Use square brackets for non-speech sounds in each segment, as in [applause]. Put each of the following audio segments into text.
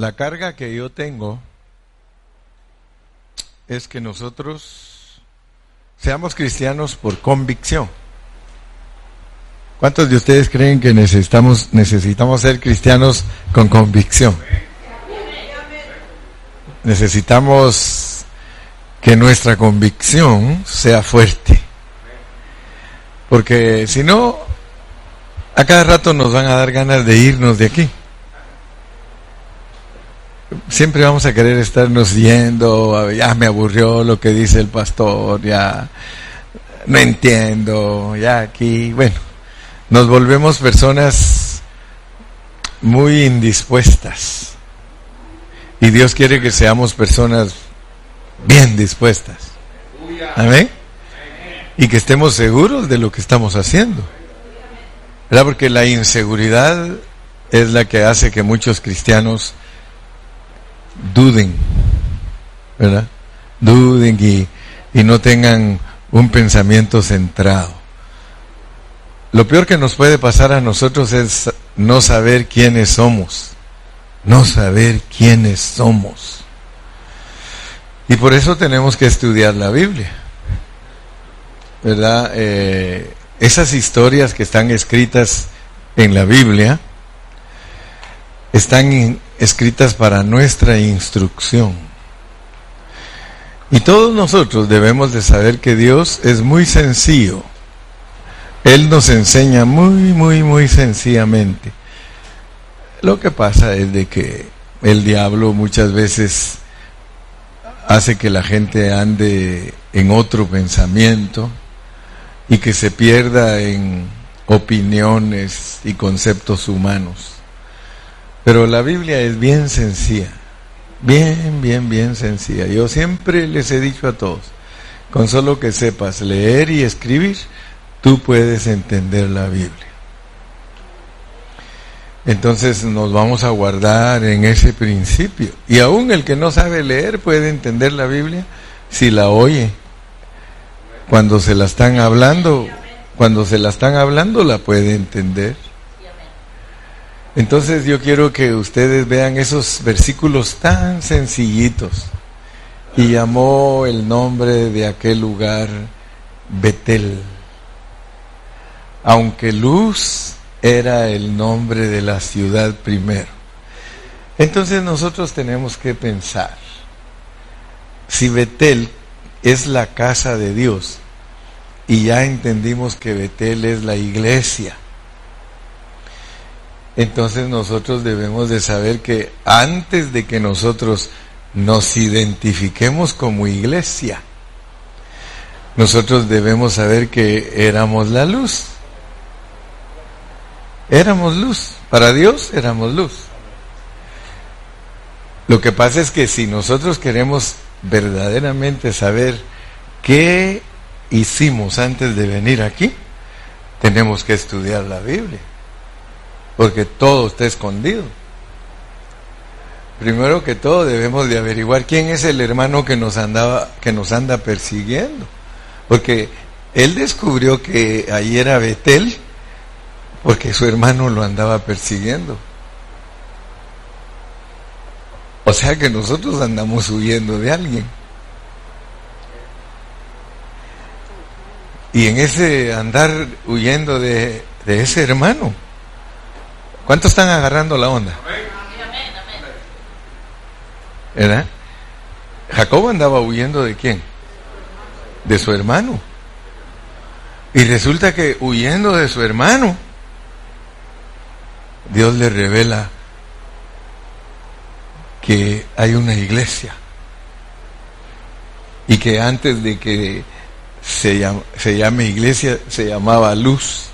La carga que yo tengo es que nosotros seamos cristianos por convicción. ¿Cuántos de ustedes creen que necesitamos, necesitamos ser cristianos con convicción? Necesitamos que nuestra convicción sea fuerte. Porque si no, a cada rato nos van a dar ganas de irnos de aquí siempre vamos a querer estarnos yendo, ya me aburrió lo que dice el pastor, ya no entiendo, ya aquí, bueno, nos volvemos personas muy indispuestas. Y Dios quiere que seamos personas bien dispuestas. Amén. Y que estemos seguros de lo que estamos haciendo. ¿Verdad? Porque la inseguridad es la que hace que muchos cristianos duden, ¿verdad? Duden y, y no tengan un pensamiento centrado. Lo peor que nos puede pasar a nosotros es no saber quiénes somos, no saber quiénes somos. Y por eso tenemos que estudiar la Biblia, ¿verdad? Eh, esas historias que están escritas en la Biblia están escritas para nuestra instrucción. Y todos nosotros debemos de saber que Dios es muy sencillo. Él nos enseña muy, muy, muy sencillamente. Lo que pasa es de que el diablo muchas veces hace que la gente ande en otro pensamiento y que se pierda en opiniones y conceptos humanos. Pero la Biblia es bien sencilla, bien, bien, bien sencilla. Yo siempre les he dicho a todos, con solo que sepas leer y escribir, tú puedes entender la Biblia. Entonces nos vamos a guardar en ese principio. Y aún el que no sabe leer puede entender la Biblia si la oye. Cuando se la están hablando, cuando se la están hablando la puede entender. Entonces yo quiero que ustedes vean esos versículos tan sencillitos. Y llamó el nombre de aquel lugar Betel. Aunque Luz era el nombre de la ciudad primero. Entonces nosotros tenemos que pensar, si Betel es la casa de Dios, y ya entendimos que Betel es la iglesia, entonces nosotros debemos de saber que antes de que nosotros nos identifiquemos como iglesia, nosotros debemos saber que éramos la luz. Éramos luz. Para Dios éramos luz. Lo que pasa es que si nosotros queremos verdaderamente saber qué hicimos antes de venir aquí, tenemos que estudiar la Biblia porque todo está escondido. Primero que todo debemos de averiguar quién es el hermano que nos andaba que nos anda persiguiendo, porque él descubrió que ahí era Betel porque su hermano lo andaba persiguiendo. O sea que nosotros andamos huyendo de alguien. Y en ese andar huyendo de, de ese hermano, ¿Cuántos están agarrando la onda? ¿Verdad? Jacob andaba huyendo de quién? De su hermano. Y resulta que huyendo de su hermano, Dios le revela que hay una iglesia. Y que antes de que se llame, se llame iglesia, se llamaba luz.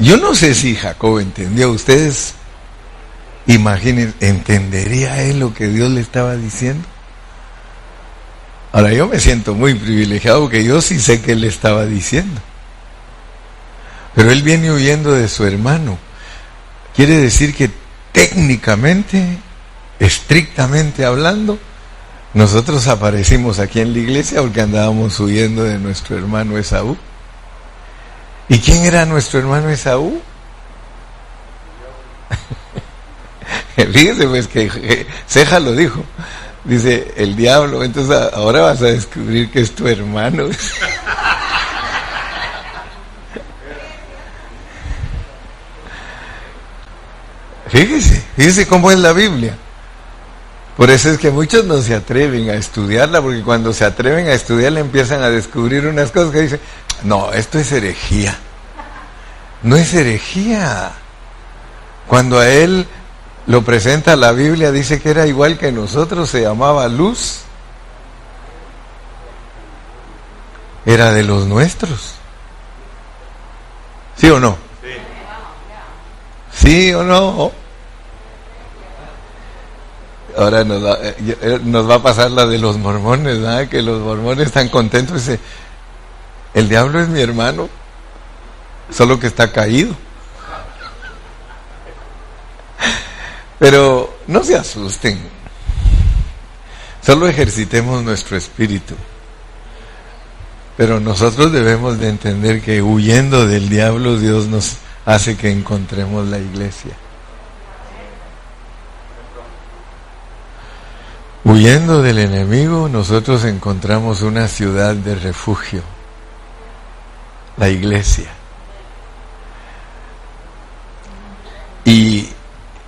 Yo no sé si Jacob entendió. Ustedes imaginen, ¿entendería él lo que Dios le estaba diciendo? Ahora yo me siento muy privilegiado porque yo sí sé que él le estaba diciendo. Pero él viene huyendo de su hermano. Quiere decir que técnicamente, estrictamente hablando, nosotros aparecimos aquí en la iglesia porque andábamos huyendo de nuestro hermano Esaú. ¿Y quién era nuestro hermano Esaú? [laughs] Fíjese pues que Ceja lo dijo. Dice, el diablo, entonces ahora vas a descubrir que es tu hermano. [laughs] Fíjese, fíjese cómo es la Biblia. Por eso es que muchos no se atreven a estudiarla, porque cuando se atreven a estudiarla empiezan a descubrir unas cosas que dicen, no, esto es herejía. No es herejía. Cuando a él lo presenta la Biblia, dice que era igual que nosotros, se llamaba luz. Era de los nuestros. ¿Sí o no? ¿Sí o no? Ahora nos va, eh, eh, a pasar la de los mormones, ¿verdad? Que los mormones están contentos. Dice, el diablo es mi hermano, solo que está caído. Pero no se asusten. Solo ejercitemos nuestro espíritu. Pero nosotros debemos de entender que huyendo del diablo Dios nos hace que encontremos la iglesia. Huyendo del enemigo nosotros encontramos una ciudad de refugio, la iglesia. Y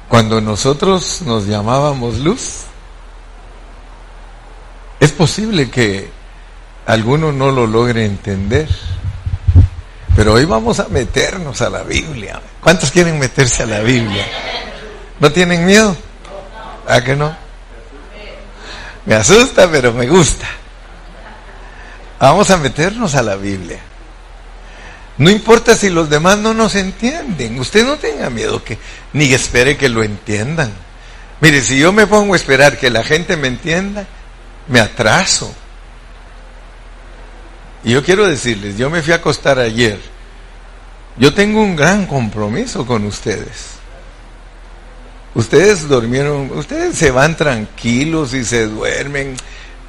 cuando nosotros nos llamábamos luz, es posible que alguno no lo logre entender. Pero hoy vamos a meternos a la Biblia. ¿Cuántos quieren meterse a la Biblia? ¿No tienen miedo? ¿A que no? Me asusta, pero me gusta. Vamos a meternos a la Biblia. No importa si los demás no nos entienden. Usted no tenga miedo que ni espere que lo entiendan. Mire, si yo me pongo a esperar que la gente me entienda, me atraso. Y yo quiero decirles, yo me fui a acostar ayer. Yo tengo un gran compromiso con ustedes. Ustedes durmieron, ustedes se van tranquilos y se duermen.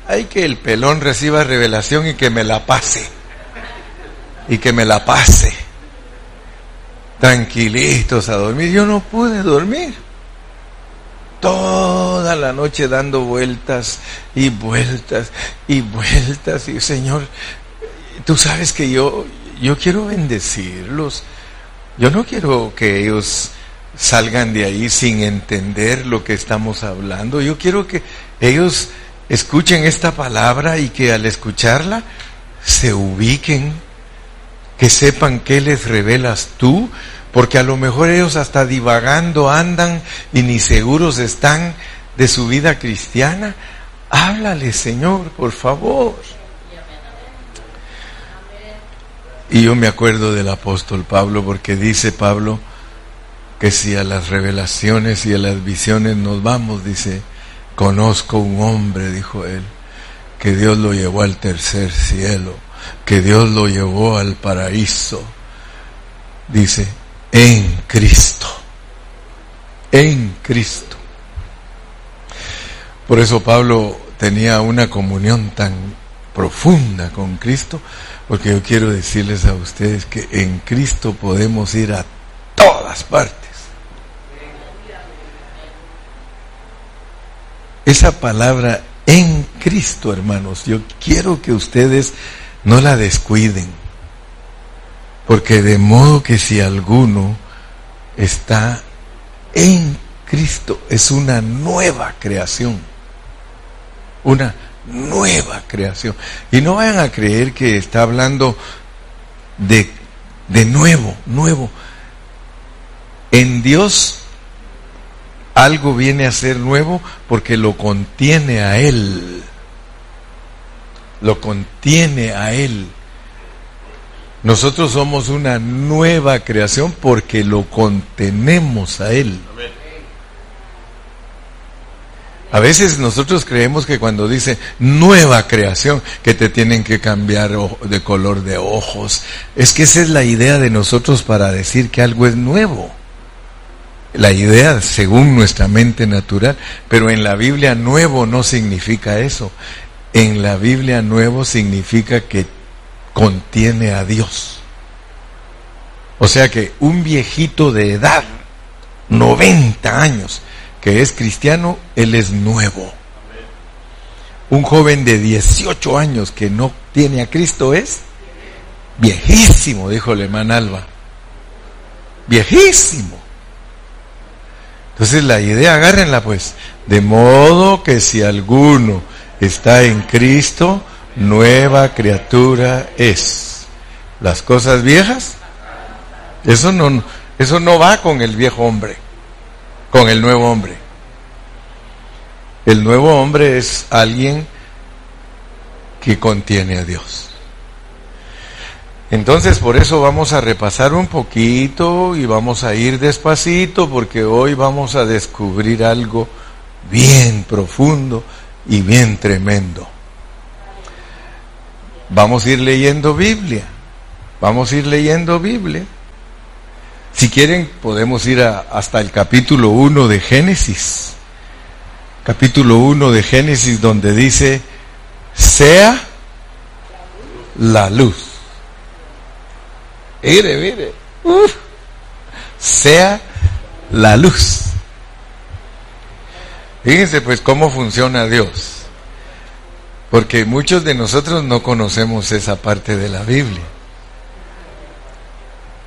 Hay que el pelón reciba revelación y que me la pase y que me la pase tranquilitos a dormir. Yo no pude dormir. Toda la noche dando vueltas y vueltas y vueltas. Y Señor, tú sabes que yo, yo quiero bendecirlos. Yo no quiero que ellos salgan de ahí sin entender lo que estamos hablando. Yo quiero que ellos escuchen esta palabra y que al escucharla se ubiquen que sepan qué les revelas tú, porque a lo mejor ellos hasta divagando andan y ni seguros están de su vida cristiana. Háblale, Señor, por favor. Y yo me acuerdo del apóstol Pablo, porque dice Pablo que si a las revelaciones y a las visiones nos vamos, dice, conozco un hombre, dijo él, que Dios lo llevó al tercer cielo que Dios lo llevó al paraíso. Dice, en Cristo. En Cristo. Por eso Pablo tenía una comunión tan profunda con Cristo, porque yo quiero decirles a ustedes que en Cristo podemos ir a todas partes. Esa palabra en Cristo, hermanos, yo quiero que ustedes no la descuiden, porque de modo que si alguno está en Cristo, es una nueva creación, una nueva creación. Y no vayan a creer que está hablando de, de nuevo, nuevo. En Dios algo viene a ser nuevo porque lo contiene a Él lo contiene a Él. Nosotros somos una nueva creación porque lo contenemos a Él. A veces nosotros creemos que cuando dice nueva creación, que te tienen que cambiar de color de ojos, es que esa es la idea de nosotros para decir que algo es nuevo. La idea según nuestra mente natural, pero en la Biblia nuevo no significa eso en la Biblia nuevo significa que contiene a Dios. O sea que un viejito de edad, 90 años, que es cristiano, él es nuevo. Un joven de 18 años que no tiene a Cristo es viejísimo, dijo el hermano Alba. Viejísimo. Entonces la idea, agárrenla pues, de modo que si alguno está en Cristo, nueva criatura es. Las cosas viejas, eso no, eso no va con el viejo hombre, con el nuevo hombre. El nuevo hombre es alguien que contiene a Dios. Entonces por eso vamos a repasar un poquito y vamos a ir despacito porque hoy vamos a descubrir algo bien profundo y bien tremendo. Vamos a ir leyendo Biblia. Vamos a ir leyendo Biblia. Si quieren podemos ir hasta el capítulo 1 de Génesis. Capítulo 1 de Génesis donde dice, sea la luz. Mire, mire. sea la luz. Fíjense pues cómo funciona Dios. Porque muchos de nosotros no conocemos esa parte de la Biblia.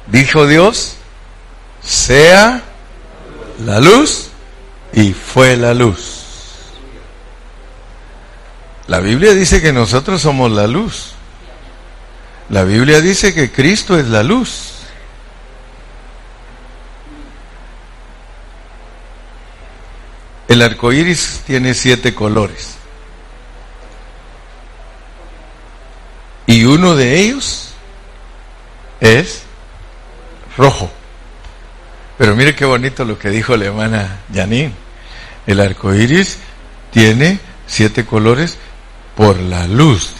Dijo Dios, sea la luz y fue la luz. La Biblia dice que nosotros somos la luz. La Biblia dice que Cristo es la luz. El arco iris tiene siete colores. Y uno de ellos es rojo. Pero mire qué bonito lo que dijo la hermana Janine. El arco iris tiene siete colores por la luz,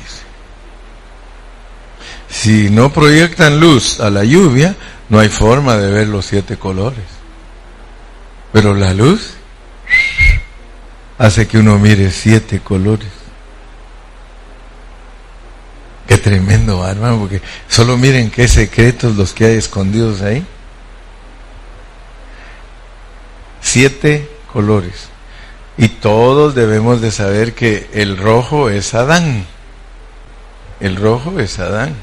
si no proyectan luz a la lluvia, no hay forma de ver los siete colores. Pero la luz hace que uno mire siete colores. Qué tremendo, hermano, porque solo miren qué secretos los que hay escondidos ahí. Siete colores. Y todos debemos de saber que el rojo es Adán. El rojo es Adán.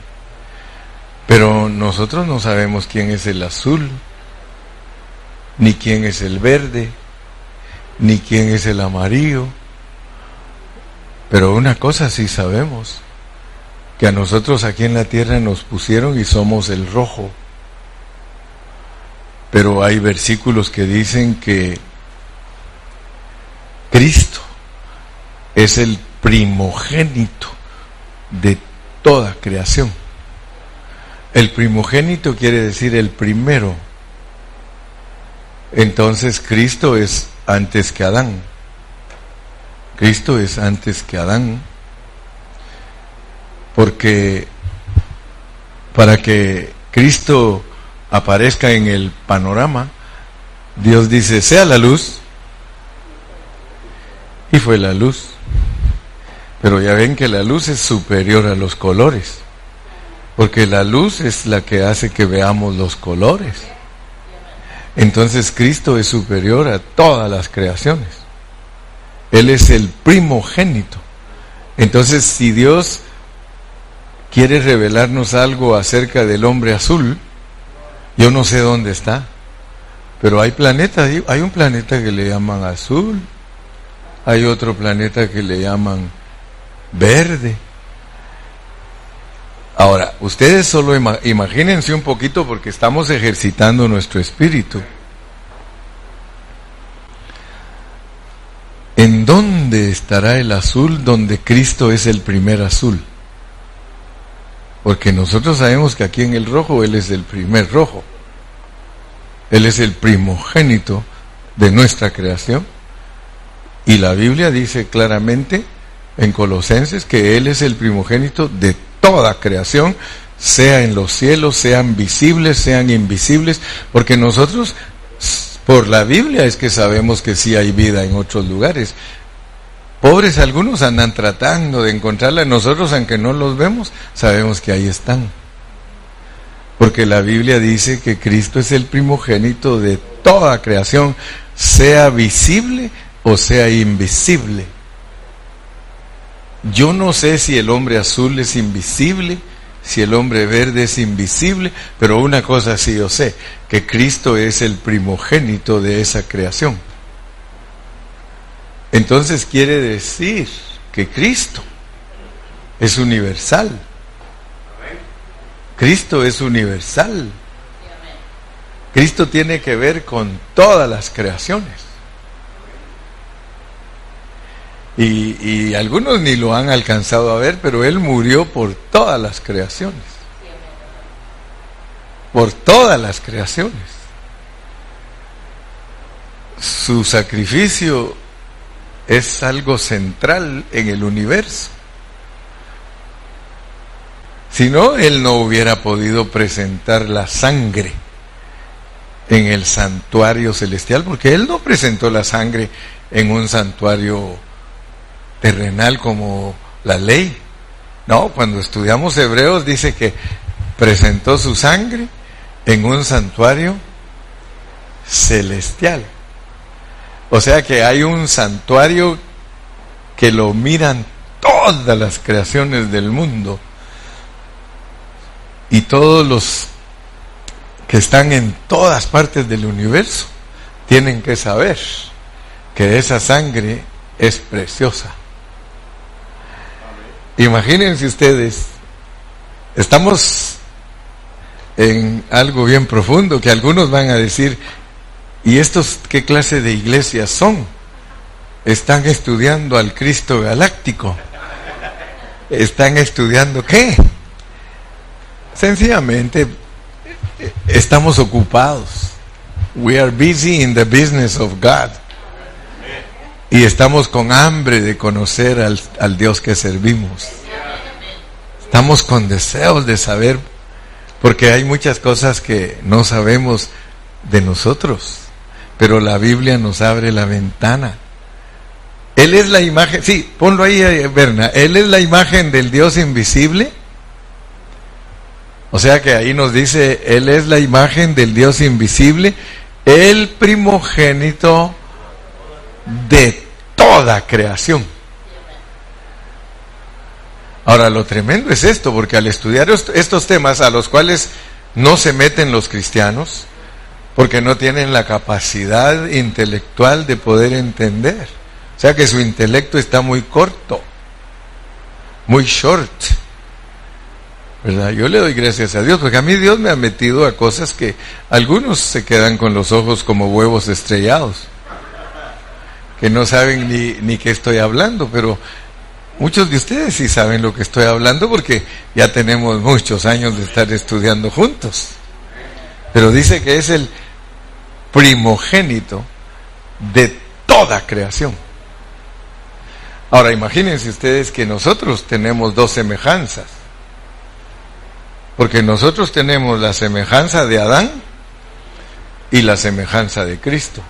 Pero nosotros no sabemos quién es el azul, ni quién es el verde, ni quién es el amarillo. Pero una cosa sí sabemos, que a nosotros aquí en la tierra nos pusieron y somos el rojo. Pero hay versículos que dicen que Cristo es el primogénito de toda creación. El primogénito quiere decir el primero. Entonces Cristo es antes que Adán. Cristo es antes que Adán. Porque para que Cristo aparezca en el panorama, Dios dice, sea la luz. Y fue la luz. Pero ya ven que la luz es superior a los colores. Porque la luz es la que hace que veamos los colores. Entonces Cristo es superior a todas las creaciones. Él es el primogénito. Entonces si Dios quiere revelarnos algo acerca del hombre azul, yo no sé dónde está. Pero hay planetas, hay un planeta que le llaman azul, hay otro planeta que le llaman verde, Ahora, ustedes solo imagínense un poquito porque estamos ejercitando nuestro espíritu. ¿En dónde estará el azul donde Cristo es el primer azul? Porque nosotros sabemos que aquí en el rojo Él es el primer rojo. Él es el primogénito de nuestra creación. Y la Biblia dice claramente en Colosenses que Él es el primogénito de toda creación, sea en los cielos, sean visibles, sean invisibles, porque nosotros, por la Biblia es que sabemos que sí hay vida en otros lugares. Pobres algunos andan tratando de encontrarla, nosotros aunque no los vemos, sabemos que ahí están. Porque la Biblia dice que Cristo es el primogénito de toda creación, sea visible o sea invisible. Yo no sé si el hombre azul es invisible, si el hombre verde es invisible, pero una cosa sí yo sé, que Cristo es el primogénito de esa creación. Entonces quiere decir que Cristo es universal. Cristo es universal. Cristo tiene que ver con todas las creaciones. Y, algunos ni lo han alcanzado a ver, pero Él murió por todas las creaciones. Por todas las creaciones. Su sacrificio es algo central en el universo. Si no, Él no hubiera podido presentar la sangre en el santuario celestial, porque Él no presentó la sangre en un santuario terrenal como la ley. No, cuando estudiamos Hebreos dice que presentó su sangre en un santuario celestial. O sea que hay un santuario que lo miran todas las creaciones del mundo y todos los que están en todas partes del universo tienen que saber que esa sangre es preciosa. Imagínense ustedes, estamos en algo bien profundo que algunos van a decir, ¿y estos qué clase de iglesias son? Están estudiando al Cristo galáctico. ¿Están estudiando qué? Sencillamente estamos ocupados. We are busy in the business of God. Y estamos con hambre de conocer al, Dios que servimos. Estamos con deseos de saber, porque hay muchas cosas que no sabemos de nosotros, pero la Biblia nos abre la ventana. Él es la imagen, sí, ponlo ahí, eh, Berna, Él es la imagen del Dios invisible. O sea que ahí nos dice, Él es la imagen del Dios invisible, el primogénito de toda creación. Ahora, lo tremendo es esto, porque al estudiar estos temas a los cuales no se meten los cristianos, porque no tienen la capacidad intelectual de poder entender. O sea que su intelecto está muy corto, muy short. ¿Verdad? Yo le doy gracias a Dios, porque a mí Dios me ha metido a cosas que algunos se quedan con los ojos como huevos estrellados que no saben ni, ni qué estoy hablando, pero muchos de ustedes sí saben lo que estoy hablando porque ya tenemos muchos años de estar estudiando juntos. Pero dice que es el primogénito de toda creación. Ahora imagínense ustedes que nosotros tenemos dos semejanzas. Porque nosotros tenemos la semejanza de Adán y la semejanza de Cristo.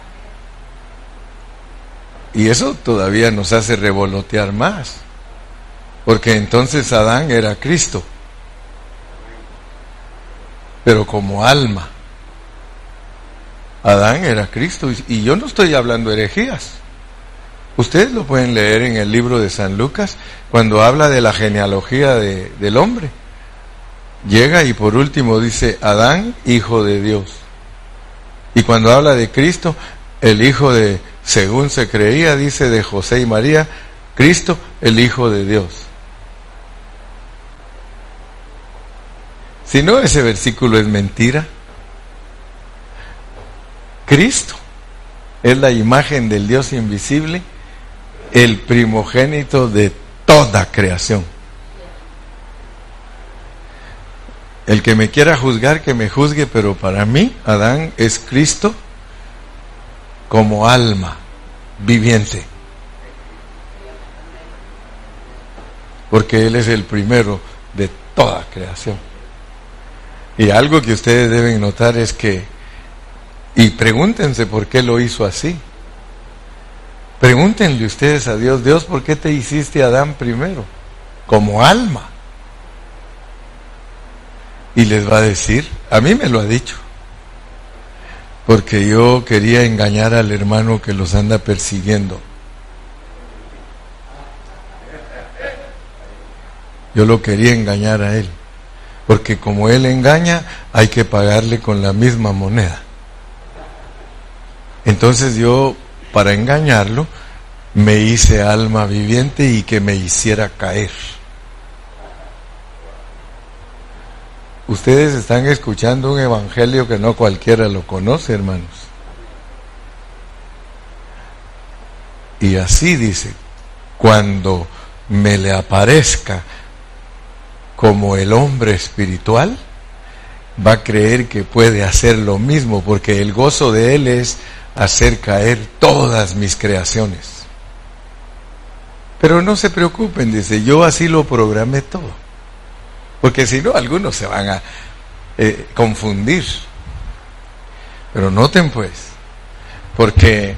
Y eso todavía nos hace revolotear más. Porque entonces Adán era Cristo. Pero como alma. Adán era Cristo. Y yo no estoy hablando herejías. Ustedes lo pueden leer en el libro de San Lucas cuando habla de la genealogía de, del hombre. Llega y por último dice Adán, hijo de Dios. Y cuando habla de Cristo, el hijo de según se creía, dice de José y María, Cristo el Hijo de Dios. Si no, ese versículo es mentira. Cristo es la imagen del Dios invisible, el primogénito de toda creación. El que me quiera juzgar, que me juzgue, pero para mí, Adán es Cristo como alma viviente. Porque Él es el primero de toda creación. Y algo que ustedes deben notar es que, y pregúntense por qué lo hizo así. Pregúntenle ustedes a Dios, Dios, ¿por qué te hiciste Adán primero? Como alma. Y les va a decir, a mí me lo ha dicho, porque yo quería engañar al hermano que los anda persiguiendo. Yo lo quería engañar a él, porque como él engaña, hay que pagarle con la misma moneda. Entonces yo, para engañarlo, me hice alma viviente y que me hiciera caer. Ustedes están escuchando un evangelio que no cualquiera lo conoce, hermanos. Y así dice, cuando me le aparezca como el hombre espiritual, va a creer que puede hacer lo mismo, porque el gozo de él es hacer caer todas mis creaciones. Pero no se preocupen, dice, yo así lo programé todo. Porque si no, algunos se van a eh, confundir. Pero noten pues, porque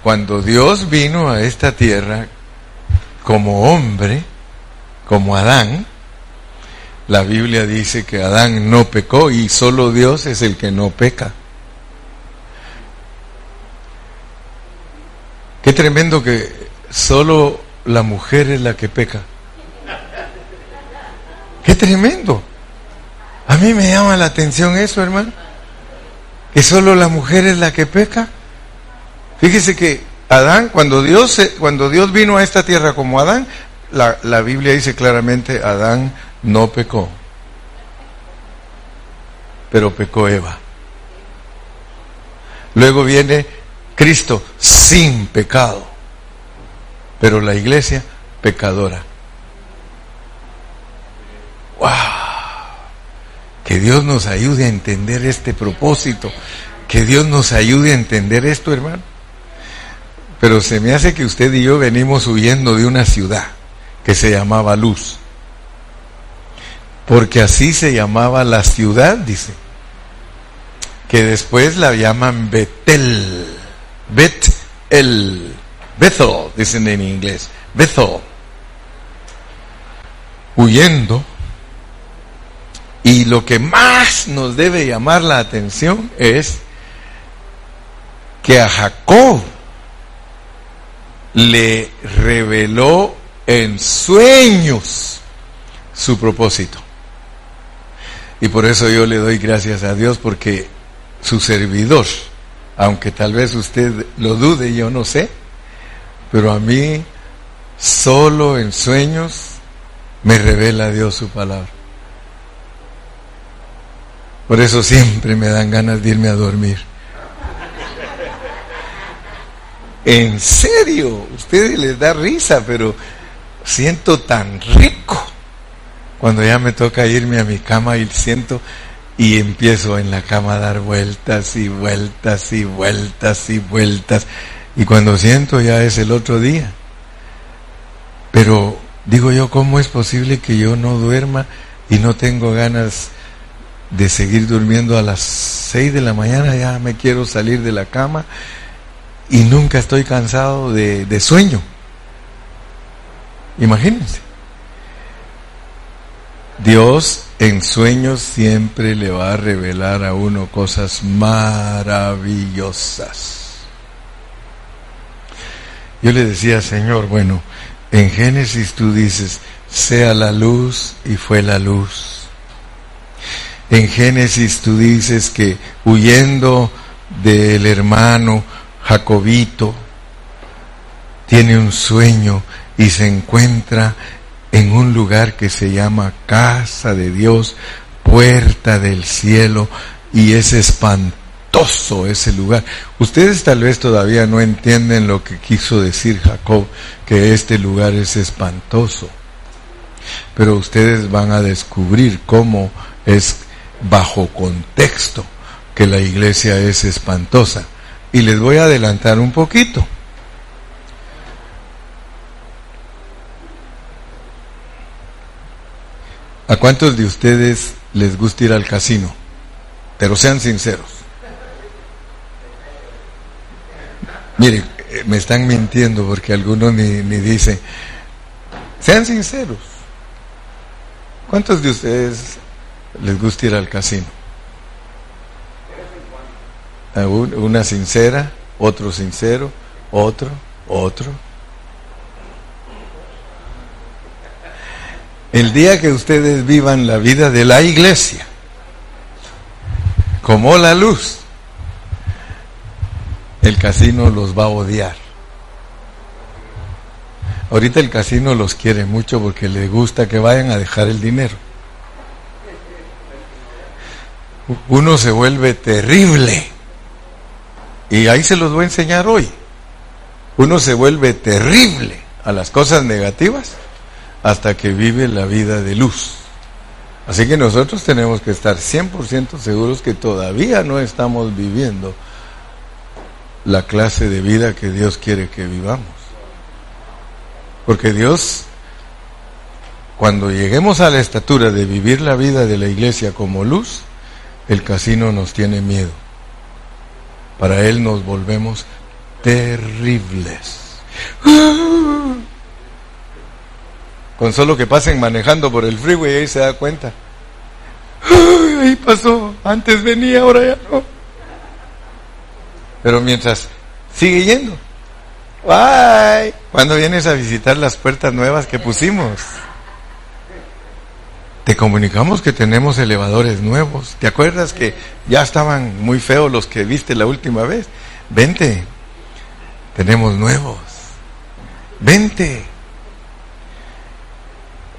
cuando Dios vino a esta tierra como hombre, como Adán, la Biblia dice que Adán no pecó y solo Dios es el que no peca. Qué tremendo que solo la mujer es la que peca. Qué tremendo. A mí me llama la atención eso, hermano. Que solo la mujer es la que peca. Fíjese que Adán, cuando Dios, cuando Dios vino a esta tierra como Adán, la, la Biblia dice claramente, Adán no pecó. Pero pecó Eva. Luego viene Cristo sin pecado. Pero la iglesia pecadora. ¡Wow! Que Dios nos ayude a entender este propósito. Que Dios nos ayude a entender esto, hermano. Pero se me hace que usted y yo venimos huyendo de una ciudad que se llamaba Luz. Porque así se llamaba la ciudad, dice. Que después la llaman Betel. Betel. Bethel, dicen en inglés. Bethel. Huyendo y lo que más nos debe llamar la atención es que a Jacob le reveló en sueños su propósito. Y por eso yo le doy gracias a Dios porque su servidor, aunque tal vez usted lo dude, yo no sé, pero a mí solo en sueños me revela Dios su palabra. Por eso siempre me dan ganas de irme a dormir. En serio, ustedes les da risa, pero siento tan rico cuando ya me toca irme a mi cama y siento y empiezo en la cama a dar vueltas y vueltas y vueltas y vueltas y cuando siento ya es el otro día. Pero digo yo, ¿cómo es posible que yo no duerma y no tengo ganas de seguir durmiendo a las 6 de la mañana, ya me quiero salir de la cama y nunca estoy cansado de, de sueño. Imagínense. Dios en sueños siempre le va a revelar a uno cosas maravillosas. Yo le decía, Señor, bueno, en Génesis tú dices, sea la luz y fue la luz. En Génesis tú dices que huyendo del hermano Jacobito, tiene un sueño y se encuentra en un lugar que se llama casa de Dios, puerta del cielo, y es espantoso ese lugar. Ustedes tal vez todavía no entienden lo que quiso decir Jacob, que este lugar es espantoso, pero ustedes van a descubrir cómo es bajo contexto que la iglesia es espantosa. Y les voy a adelantar un poquito. ¿A cuántos de ustedes les gusta ir al casino? Pero sean sinceros. Mire, eh, me están mintiendo porque algunos ni, ni dicen, sean sinceros. ¿Cuántos de ustedes les gusta ir al casino. Una sincera, otro sincero, otro, otro. El día que ustedes vivan la vida de la iglesia, como la luz, el casino los va a odiar. Ahorita el casino los quiere mucho porque le gusta que vayan a dejar el dinero. Uno se vuelve terrible. Y ahí se los voy a enseñar hoy. Uno se vuelve terrible a las cosas negativas hasta que vive la vida de luz. Así que nosotros tenemos que estar 100% seguros que todavía no estamos viviendo la clase de vida que Dios quiere que vivamos. Porque Dios, cuando lleguemos a la estatura de vivir la vida de la iglesia como luz, el casino nos tiene miedo. Para Él nos volvemos terribles. Con solo que pasen manejando por el freeway, ahí se da cuenta. ahí pasó, antes venía, ahora ya no. Pero mientras sigue yendo. Bye. Cuando vienes a visitar las puertas nuevas que pusimos? Te comunicamos que tenemos elevadores nuevos. ¿Te acuerdas que ya estaban muy feos los que viste la última vez? Vente. Tenemos nuevos. Vente.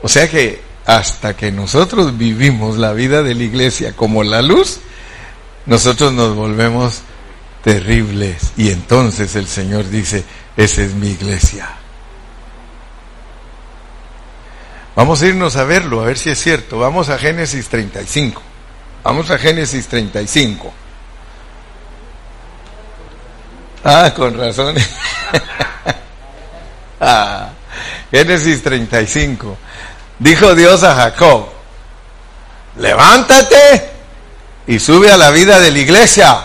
O sea que hasta que nosotros vivimos la vida de la iglesia como la luz, nosotros nos volvemos terribles. Y entonces el Señor dice, esa es mi iglesia. Vamos a irnos a verlo, a ver si es cierto. Vamos a Génesis 35. Vamos a Génesis 35. Ah, con razón. [laughs] ah, Génesis 35. Dijo Dios a Jacob, levántate y sube a la vida de la iglesia.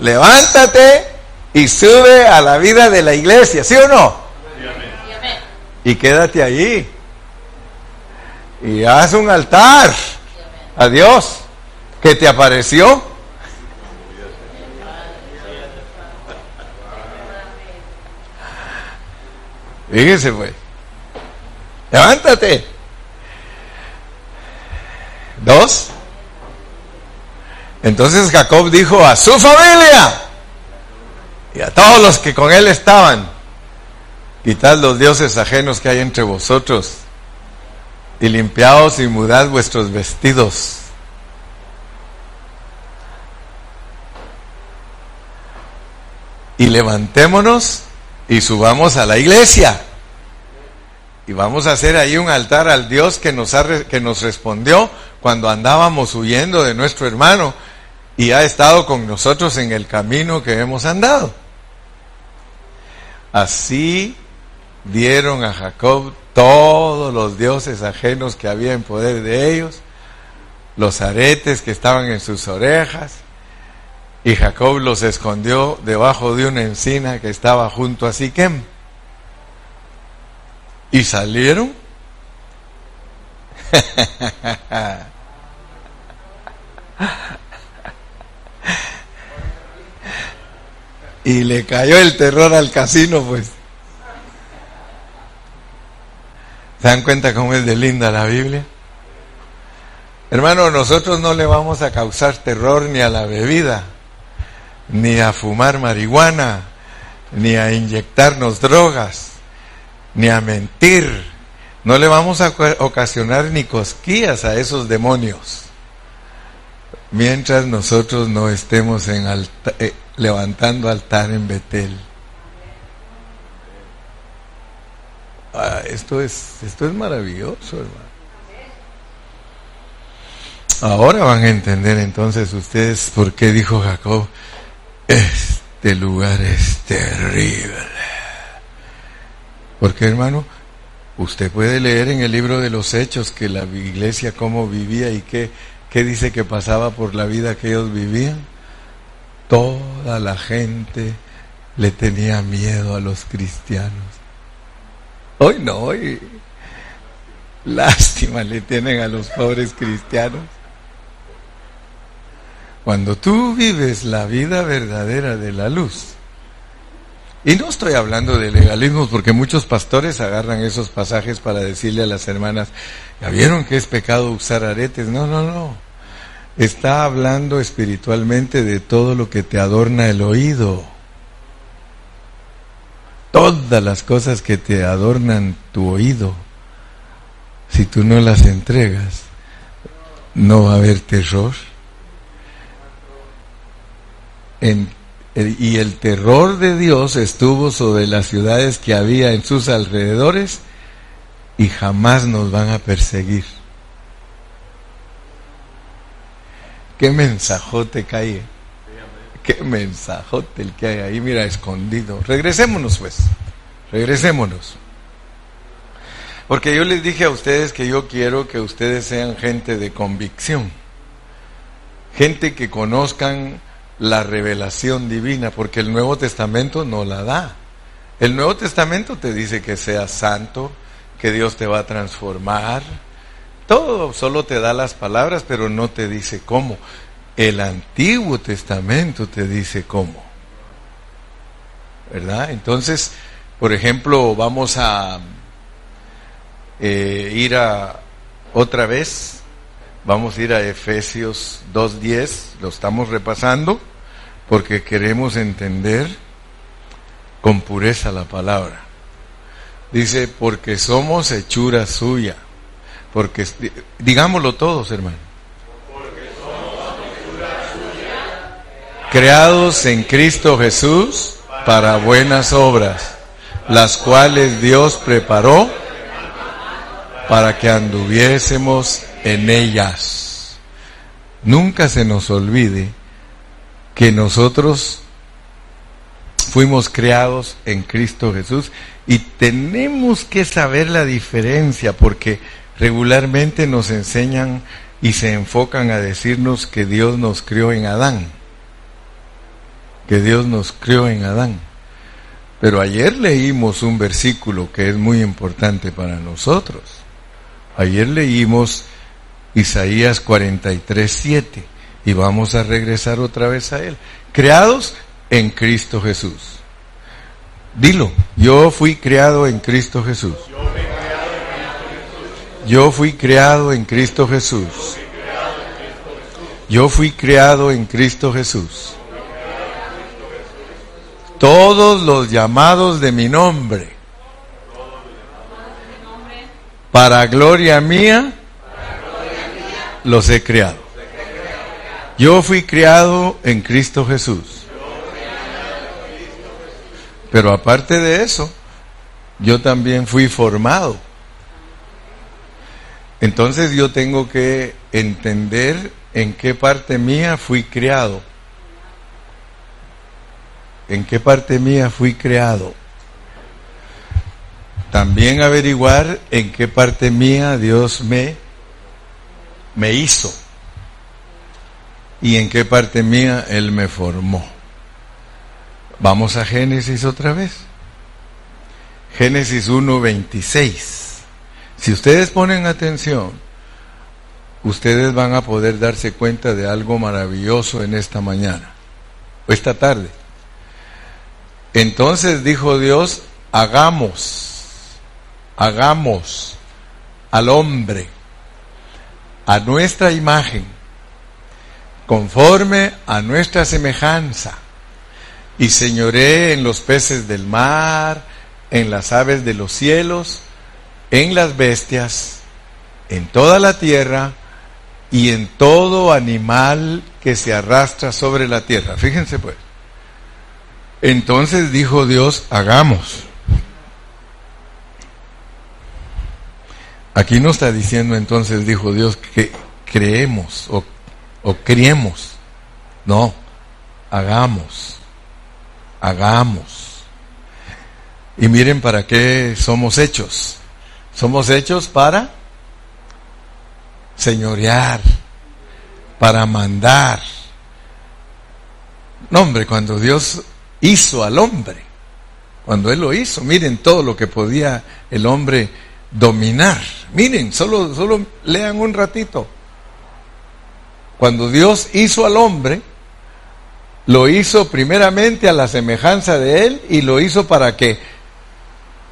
Levántate y sube a la vida de la iglesia, ¿sí o no? Y quédate allí. Y haz un altar a Dios que te apareció. Fíjense pues. Levántate. Dos. Entonces Jacob dijo a su familia y a todos los que con él estaban, quitad los dioses ajenos que hay entre vosotros y limpiaos y mudad vuestros vestidos. Y levantémonos y subamos a la iglesia. Y vamos a hacer ahí un altar al Dios que nos, ha, que nos respondió cuando andábamos huyendo de nuestro hermano y ha estado con nosotros en el camino que hemos andado. Así dieron a Jacob todos los dioses ajenos que había en poder de ellos, los aretes que estaban en sus orejas, y Jacob los escondió debajo de una encina que estaba junto a Siquem. ¿Y salieron? [laughs] y le cayó el terror al casino, pues. ¿Se dan cuenta cómo es de linda la Biblia? Hermano, nosotros no le vamos a causar terror ni a la bebida, ni a fumar marihuana, ni a inyectarnos drogas ni a mentir. No le vamos a ocasionar ni cosquillas a esos demonios. Mientras nosotros no estemos eh, levantando altar en Betel. Ah, esto, es, esto es maravilloso, hermano. Ahora van a entender entonces ustedes por qué dijo Jacob, este lugar es terrible. Porque hermano, usted puede leer en el libro de los hechos que la iglesia cómo vivía y qué, qué dice que pasaba por la vida que ellos vivían. Toda la gente le tenía miedo a los cristianos. Hoy no, hoy lástima le tienen a los pobres cristianos. Cuando tú vives la vida verdadera de la luz, y no estoy hablando de legalismo porque muchos pastores agarran esos pasajes para decirle a las hermanas, ¿ya vieron que es pecado usar aretes? No, no, no. Está hablando espiritualmente de todo lo que te adorna el oído. Todas las cosas que te adornan tu oído, si tú no las entregas, no va a haber terror. y el terror de Dios estuvo sobre las ciudades que había en sus alrededores y jamás nos van a perseguir. ¿Qué mensajote cae? Qué mensajote el que hay ahí, mira, escondido. Regresémonos pues, regresémonos. Porque yo les dije a ustedes que yo quiero que ustedes sean gente de convicción, gente que conozcan la revelación divina, porque el Nuevo Testamento no la da. El Nuevo Testamento te dice que seas santo, que Dios te va a transformar. Todo solo te da las palabras, pero no te dice cómo. El Antiguo Testamento te dice cómo. ¿Verdad? Entonces, por ejemplo, vamos a eh, ir a otra vez, vamos a ir a Efesios 2.10, lo estamos repasando porque queremos entender con pureza la palabra. Dice, porque somos hechura suya, porque, digámoslo todos, hermano. Creados en Cristo Jesús para buenas obras, las cuales Dios preparó para que anduviésemos en ellas. Nunca se nos olvide que nosotros fuimos creados en Cristo Jesús y tenemos que saber la diferencia porque regularmente nos enseñan y se enfocan a decirnos que Dios nos crió en Adán, que Dios nos crió en Adán. Pero ayer leímos un versículo que es muy importante para nosotros. Ayer leímos Isaías 43, 7 y vamos a regresar otra vez a Él. Creados en Cristo Jesús. Dilo, yo fui creado en Cristo Jesús. Yo fui creado en Cristo Jesús. Yo fui creado en Cristo Jesús. Todos los llamados de mi nombre para gloria mía, los he creado. Yo fui criado en Cristo Jesús. Pero aparte de eso, yo también fui formado. Entonces yo tengo que entender en qué parte mía fui criado. En qué parte mía fui creado también averiguar en qué parte mía Dios me, me hizo y en qué parte mía Él me formó. Vamos a Génesis otra vez. Génesis 1.26. Si ustedes ponen atención, ustedes van a poder darse cuenta de algo maravilloso en esta mañana, o esta tarde. Entonces dijo Dios, hagamos hagamos al hombre a nuestra imagen, conforme a nuestra semejanza, y señoré en los peces del mar, en las aves de los cielos, en las bestias, en toda la tierra y en todo animal que se arrastra sobre la tierra. Fíjense pues. Entonces dijo Dios, hagamos. Aquí no está diciendo entonces, dijo Dios, que creemos o, o criemos. No, hagamos, hagamos. Y miren para qué somos hechos. Somos hechos para señorear, para mandar. No, hombre, cuando Dios hizo al hombre, cuando Él lo hizo, miren todo lo que podía el hombre dominar. Miren, solo, solo lean un ratito. cuando Dios hizo al hombre, lo hizo primeramente a la semejanza de él y lo hizo para que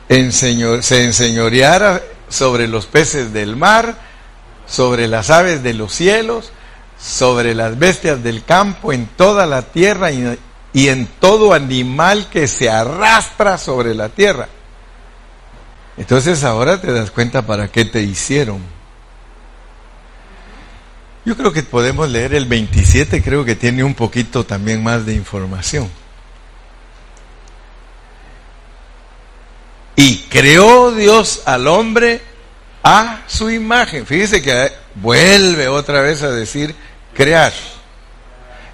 se enseñoreara sobre los peces del mar, sobre las aves de los cielos, sobre las bestias del campo, en toda la tierra y, y en todo animal que se arrastra sobre la tierra. Entonces ahora te das cuenta para qué te hicieron. Yo creo que podemos leer el 27, creo que tiene un poquito también más de información. Y creó Dios al hombre a su imagen. Fíjese que vuelve otra vez a decir crear.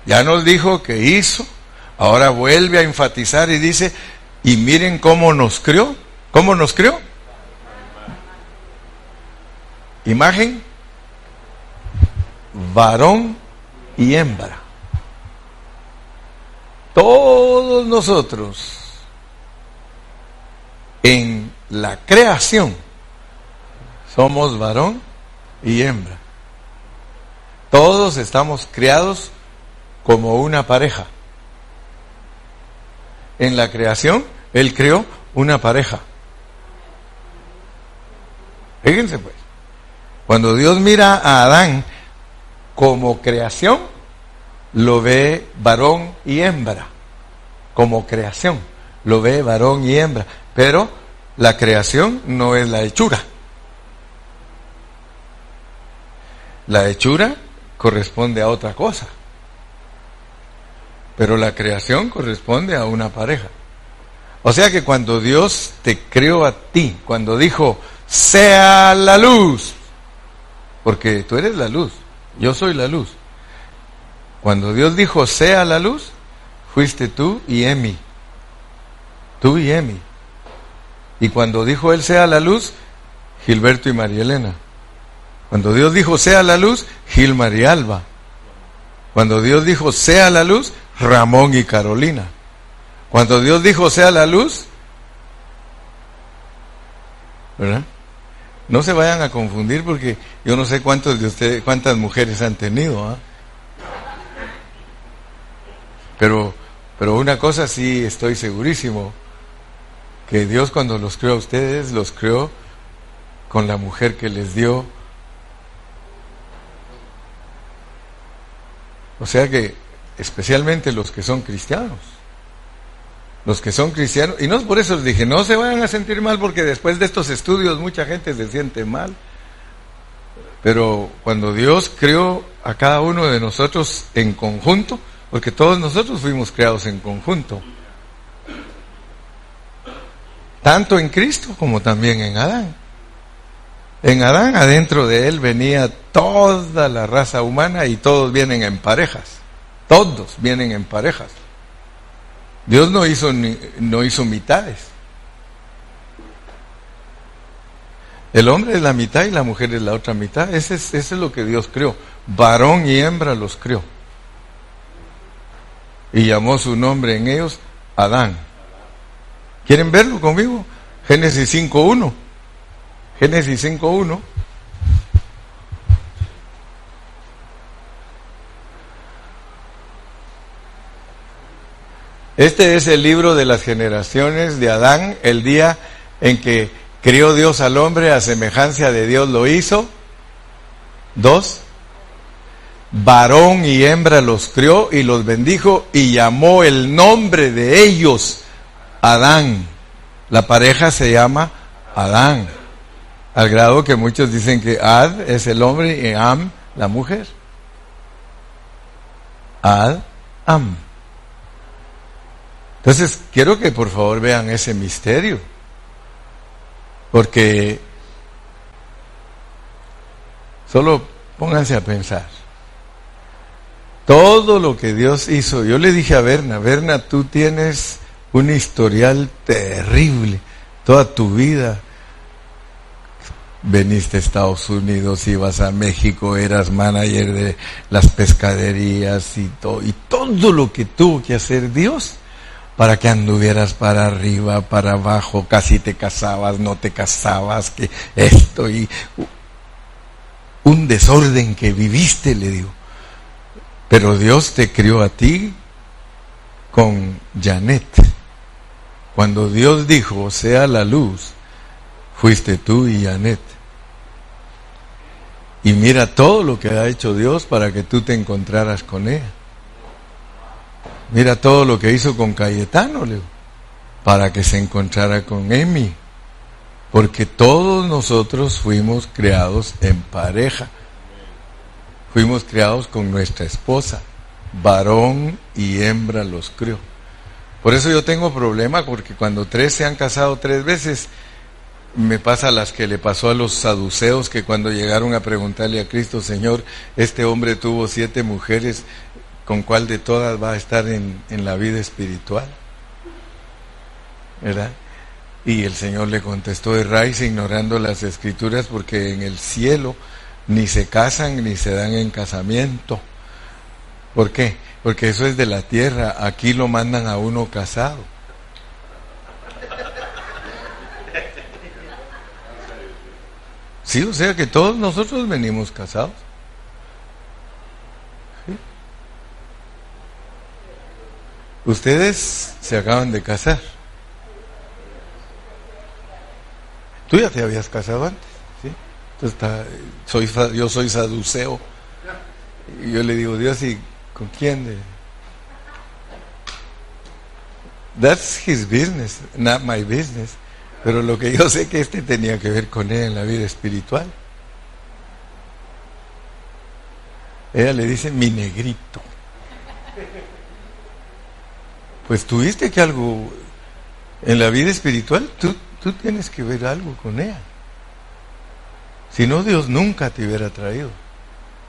Ya nos dijo que hizo, ahora vuelve a enfatizar y dice, y miren cómo nos creó. ¿Cómo nos creó? Imagen, varón y hembra. Todos nosotros en la creación somos varón y hembra. Todos estamos creados como una pareja. En la creación, Él creó una pareja. Fíjense pues. Cuando Dios mira a Adán como creación, lo ve varón y hembra. Como creación, lo ve varón y hembra. Pero la creación no es la hechura. La hechura corresponde a otra cosa. Pero la creación corresponde a una pareja. O sea que cuando Dios te creó a ti, cuando dijo, sea la luz, porque tú eres la luz, yo soy la luz. Cuando Dios dijo, sea la luz, fuiste tú y Emi. Tú y Emi. Y cuando dijo Él, sea la luz, Gilberto y María Elena. Cuando Dios dijo, sea la luz, Gilmar y Alba. Cuando Dios dijo, sea la luz, Ramón y Carolina. Cuando Dios dijo, sea la luz, ¿verdad? No se vayan a confundir porque yo no sé cuántos de ustedes, cuántas mujeres han tenido. ¿ah? Pero, pero una cosa sí estoy segurísimo, que Dios cuando los creó a ustedes, los creó con la mujer que les dio. O sea que, especialmente los que son cristianos, los que son cristianos, y no por eso dije, no se vayan a sentir mal porque después de estos estudios mucha gente se siente mal. Pero cuando Dios creó a cada uno de nosotros en conjunto, porque todos nosotros fuimos creados en conjunto, tanto en Cristo como también en Adán. En Adán, adentro de él venía toda la raza humana y todos vienen en parejas. Todos vienen en parejas. Dios no hizo, no hizo mitades. El hombre es la mitad y la mujer es la otra mitad. Ese es, ese es lo que Dios creó. Varón y hembra los creó. Y llamó su nombre en ellos Adán. ¿Quieren verlo conmigo? Génesis 5.1. Génesis 5.1. Este es el libro de las generaciones de Adán, el día en que crió Dios al hombre, a semejanza de Dios lo hizo. Dos, varón y hembra los crió y los bendijo y llamó el nombre de ellos Adán. La pareja se llama Adán, al grado que muchos dicen que Ad es el hombre y Am la mujer. Ad, Am. Entonces, quiero que por favor vean ese misterio, porque solo pónganse a pensar. Todo lo que Dios hizo, yo le dije a Berna, Berna, tú tienes un historial terrible, toda tu vida. Veniste a Estados Unidos, ibas a México, eras manager de las pescaderías y todo, y todo lo que tuvo que hacer Dios para que anduvieras para arriba, para abajo, casi te casabas, no te casabas, que esto y un desorden que viviste, le digo. Pero Dios te crió a ti con Janet. Cuando Dios dijo, sea la luz, fuiste tú y Janet. Y mira todo lo que ha hecho Dios para que tú te encontraras con ella. Mira todo lo que hizo con Cayetano, Leo, para que se encontrara con Emi. Porque todos nosotros fuimos creados en pareja. Fuimos creados con nuestra esposa. Varón y hembra los crió. Por eso yo tengo problema, porque cuando tres se han casado tres veces, me pasa las que le pasó a los saduceos que cuando llegaron a preguntarle a Cristo, Señor, este hombre tuvo siete mujeres, ¿con cuál de todas va a estar en, en la vida espiritual? ¿Verdad? Y el Señor le contestó, de raíz ignorando las escrituras porque en el cielo ni se casan ni se dan en casamiento. ¿Por qué? Porque eso es de la tierra, aquí lo mandan a uno casado. Sí, o sea que todos nosotros venimos casados. Ustedes se acaban de casar. Tú ya te habías casado antes, ¿sí? soy, yo soy saduceo. Y yo le digo, Dios, ¿y con quién? De? That's his business, not my business. Pero lo que yo sé que este tenía que ver con él en la vida espiritual. Ella le dice mi negrito. Pues tuviste que algo en la vida espiritual, tú, tienes que ver algo con ella. Si no, Dios nunca te hubiera traído.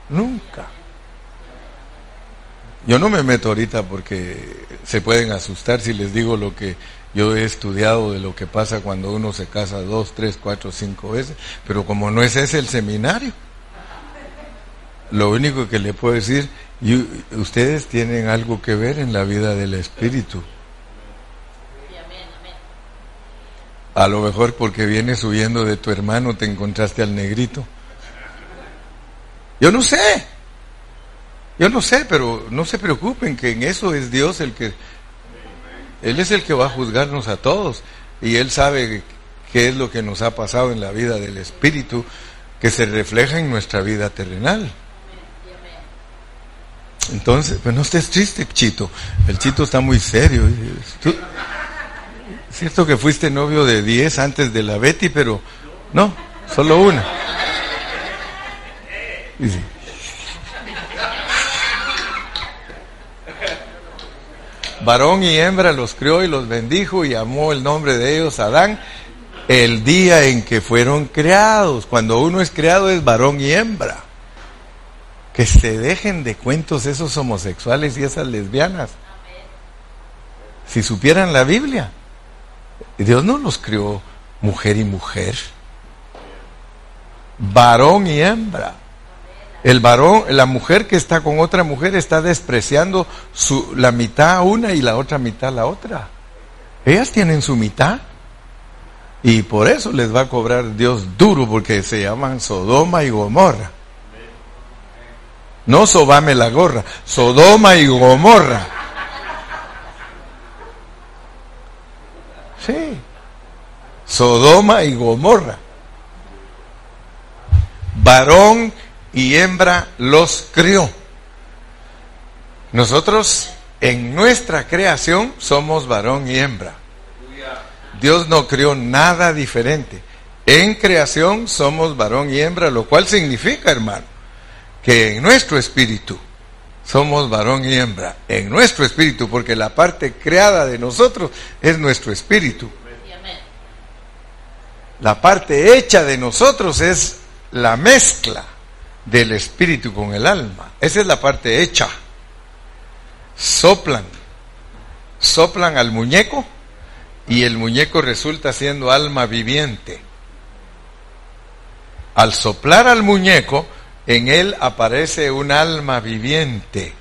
Nunca. Yo no me meto ahorita porque se pueden asustar si les digo lo que yo he estudiado de lo que pasa cuando uno se casa dos, tres, cuatro, cinco veces, pero como no es ese el seminario, lo único que le puedo decir, ustedes tienen algo que ver en la vida del Espíritu. A lo mejor porque vienes subiendo de tu hermano te encontraste al negrito. Yo no sé. Yo no sé, pero no se preocupen que en eso es Dios el que él es el que va a juzgarnos a todos y Él sabe qué es lo que nos ha pasado en la vida del Espíritu que se refleja en nuestra vida terrenal. Entonces, pues no estés triste, Chito. El Chito está muy serio. Cierto que fuiste novio de 10 antes de la Betty, pero no, solo una. varón y hembra los crió y los bendijo y amó el nombre de ellos Adán el día en que fueron creados. Cuando uno es creado es varón y hembra. Que se dejen de cuentos esos homosexuales y esas lesbianas. Si supieran la Biblia, Dios no los crió mujer y mujer, varón y hembra. El varón, la mujer que está con otra mujer está despreciando su, la mitad a una y la otra mitad a la otra. Ellas tienen su mitad. Y por eso les va a cobrar Dios duro porque se llaman Sodoma y Gomorra. No sobame la gorra, Sodoma y Gomorra. Sí. Sodoma y Gomorra. Varón y hembra los crió. Nosotros en nuestra creación somos varón y hembra. Dios no creó nada diferente. En creación somos varón y hembra, lo cual significa, hermano, que en nuestro espíritu somos varón y hembra. En nuestro espíritu, porque la parte creada de nosotros es nuestro espíritu. La parte hecha de nosotros es la mezcla del espíritu con el alma. Esa es la parte hecha. Soplan, soplan al muñeco y el muñeco resulta siendo alma viviente. Al soplar al muñeco, en él aparece un alma viviente,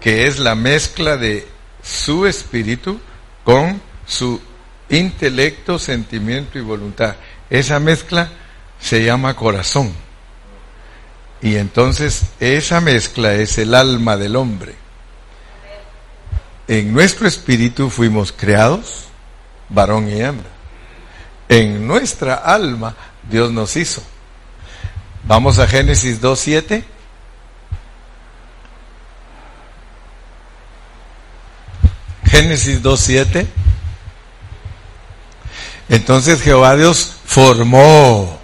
que es la mezcla de su espíritu con su intelecto, sentimiento y voluntad. Esa mezcla se llama corazón. Y entonces esa mezcla es el alma del hombre. En nuestro espíritu fuimos creados, varón y hembra. En nuestra alma Dios nos hizo. Vamos a Génesis 2.7. Génesis 2.7. Entonces Jehová Dios formó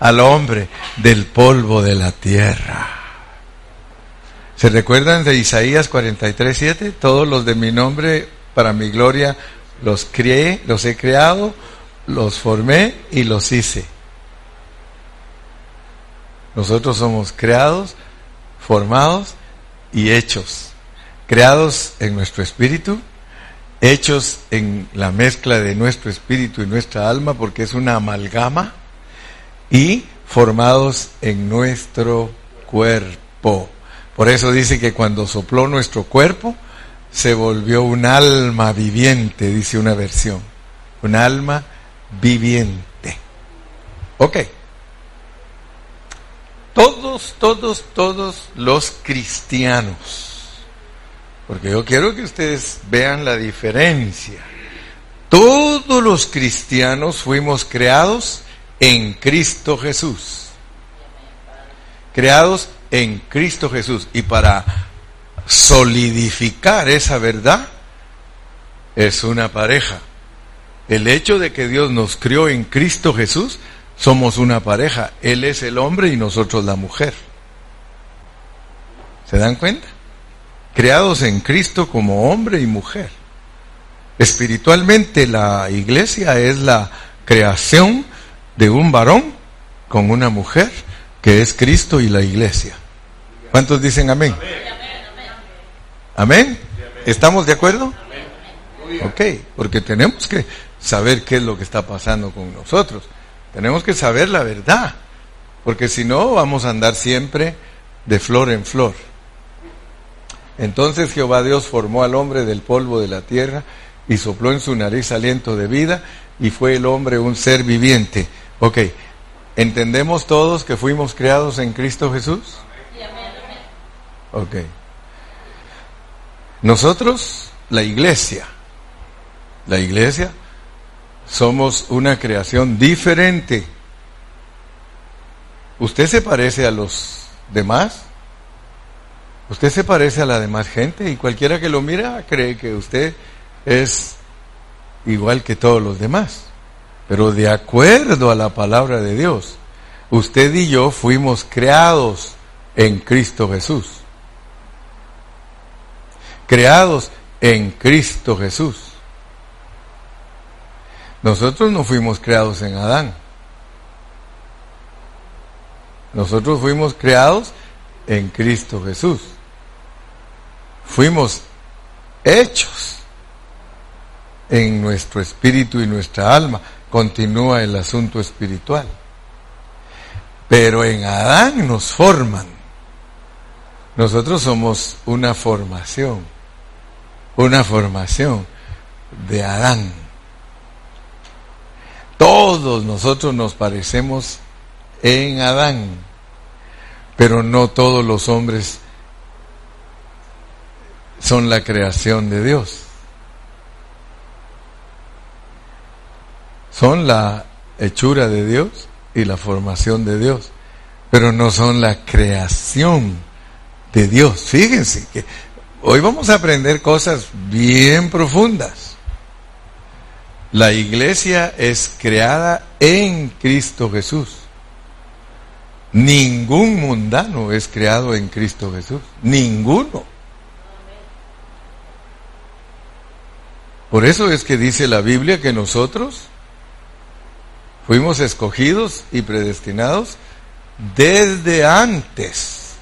al hombre del polvo de la tierra. ¿Se recuerdan de Isaías 43.7? Todos los de mi nombre, para mi gloria, los crié, los he creado, los formé y los hice. Nosotros somos creados, formados y hechos. Creados en nuestro espíritu, hechos en la mezcla de nuestro espíritu y nuestra alma, porque es una amalgama, y formados en nuestro cuerpo. Por eso dice que cuando sopló nuestro cuerpo, se volvió un alma viviente, dice una versión. Un alma viviente. Ok. Todos, todos, todos los cristianos porque yo quiero que ustedes vean la diferencia. Todos los cristianos fuimos creados en Cristo Jesús. Creados en Cristo Jesús. Y para solidificar esa verdad, es una pareja. El hecho de que Dios nos crió en Cristo Jesús, somos una pareja. Él es el hombre y nosotros la mujer. ¿Se dan cuenta? creados en Cristo como hombre y mujer. Espiritualmente la iglesia es la creación de un varón con una mujer que es Cristo y la iglesia. ¿Cuántos dicen amén? Amén. ¿Estamos de acuerdo? Ok, porque tenemos que saber qué es lo que está pasando con nosotros. Tenemos que saber la verdad, porque si no vamos a andar siempre de flor en flor. Entonces Jehová Dios formó al hombre del polvo de la tierra y sopló en su nariz aliento de vida y fue el hombre un ser viviente. Ok, ¿entendemos todos que fuimos creados en Cristo Jesús? Ok. Nosotros, la iglesia, la iglesia, somos una creación diferente. ¿Usted se parece a los demás? Usted se parece a la demás gente y cualquiera que lo mira cree que usted es igual que todos los demás. Pero de acuerdo a la palabra de Dios, usted y yo fuimos creados en Cristo Jesús. Creados en Cristo Jesús. Nosotros no fuimos creados en Adán. Nosotros fuimos creados en Cristo Jesús fuimos hechos en nuestro espíritu y nuestra alma. Continúa el asunto espiritual. Pero en Adán nos forman. Nosotros somos una formación, una formación de Adán. Todos nosotros nos parecemos en Adán, pero no todos los hombres son la creación de Dios. Son la hechura de Dios y la formación de Dios, pero no son la creación de Dios. Fíjense que hoy vamos a aprender cosas bien profundas. La iglesia es creada en Cristo Jesús. Ningún mundano es creado en Cristo Jesús. Ninguno. Por eso es que dice la Biblia que nosotros fuimos escogidos y predestinados desde antes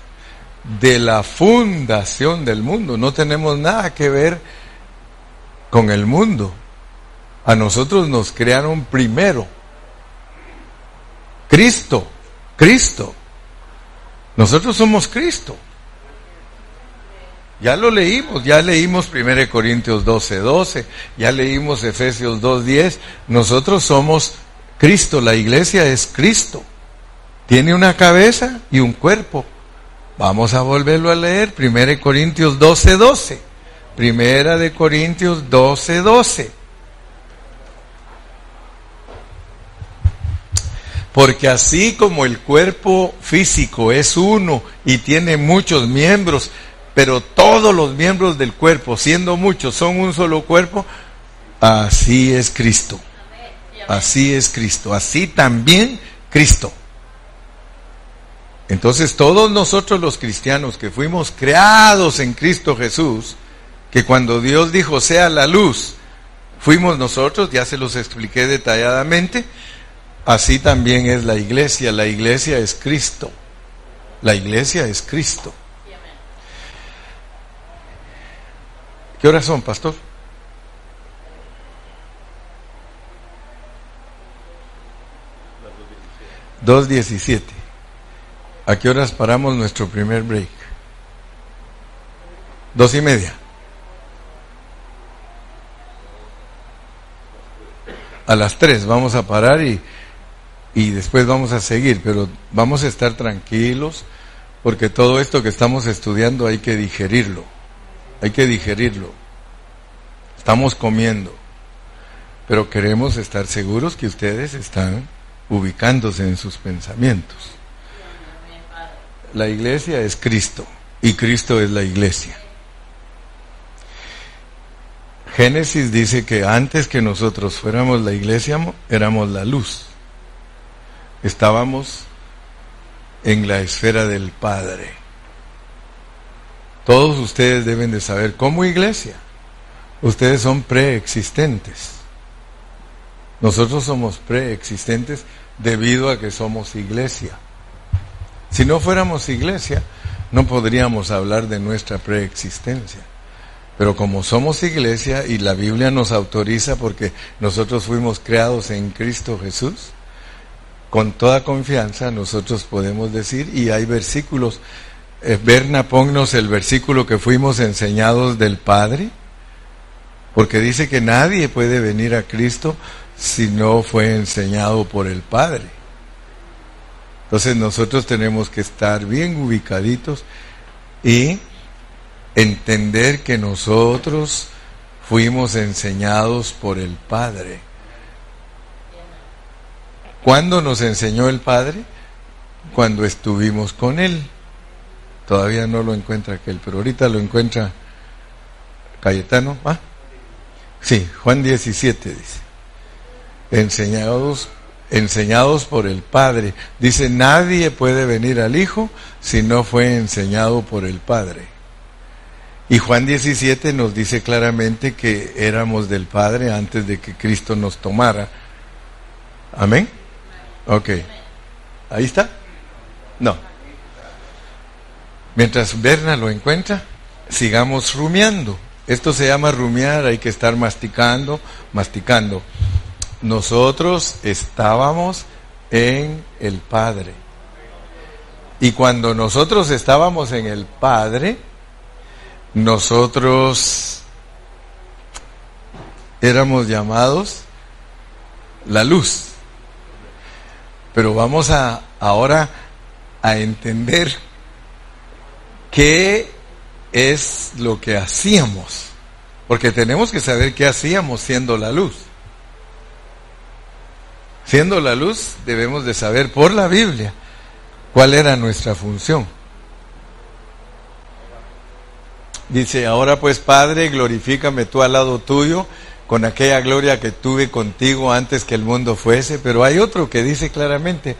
de la fundación del mundo. No tenemos nada que ver con el mundo. A nosotros nos crearon primero. Cristo, Cristo. Nosotros somos Cristo. Ya lo leímos, ya leímos 1 Corintios 12, 12, ya leímos Efesios 2, 10. Nosotros somos Cristo, la iglesia es Cristo. tiene una cabeza y un cuerpo. Vamos a volverlo a leer, 1 Corintios 12, 12. Primera de Corintios 12, 12. Porque así como el cuerpo físico es uno y tiene muchos miembros, pero todos los miembros del cuerpo, siendo muchos, son un solo cuerpo, así es Cristo. Así es Cristo. Así también Cristo. Entonces todos nosotros los cristianos que fuimos creados en Cristo Jesús, que cuando Dios dijo sea la luz, fuimos nosotros, ya se los expliqué detalladamente, así también es la iglesia, la iglesia es Cristo, la iglesia es Cristo. ¿Qué horas son, pastor? 2.17. ¿A qué horas paramos nuestro primer break? Dos y media. A las tres vamos a parar y, y después vamos a seguir, pero vamos a estar tranquilos porque todo esto que estamos estudiando hay que digerirlo, hay que digerirlo. Estamos comiendo, pero queremos estar seguros que ustedes están ubicándose en sus pensamientos. La iglesia es Cristo y Cristo es la iglesia. Génesis dice que antes que nosotros fuéramos la iglesia, éramos la luz. Estábamos en la esfera del Padre. Todos ustedes deben de saber, como iglesia, ustedes son preexistentes. Nosotros somos preexistentes debido a que somos iglesia. Si no fuéramos iglesia, no podríamos hablar de nuestra preexistencia. Pero como somos iglesia y la Biblia nos autoriza porque nosotros fuimos creados en Cristo Jesús, con toda confianza nosotros podemos decir, y hay versículos, eh, Berna, ponnos el versículo que fuimos enseñados del Padre, porque dice que nadie puede venir a Cristo si no fue enseñado por el Padre. Entonces nosotros tenemos que estar bien ubicaditos y entender que nosotros fuimos enseñados por el Padre. ¿Cuándo nos enseñó el Padre? Cuando estuvimos con Él. Todavía no lo encuentra aquel, pero ahorita lo encuentra Cayetano. Sí, Juan 17 dice enseñados, enseñados por el Padre. Dice, nadie puede venir al Hijo si no fue enseñado por el Padre. Y Juan 17 nos dice claramente que éramos del Padre antes de que Cristo nos tomara. Amén. Ok. ¿Ahí está? No. Mientras Berna lo encuentra, sigamos rumiando. Esto se llama rumiar, hay que estar masticando, masticando nosotros estábamos en el Padre. Y cuando nosotros estábamos en el Padre, nosotros éramos llamados la luz. Pero vamos a ahora a entender qué es lo que hacíamos, porque tenemos que saber qué hacíamos siendo la luz. Siendo la luz, debemos de saber por la Biblia cuál era nuestra función. Dice, ahora pues Padre, glorifícame tú al lado tuyo con aquella gloria que tuve contigo antes que el mundo fuese, pero hay otro que dice claramente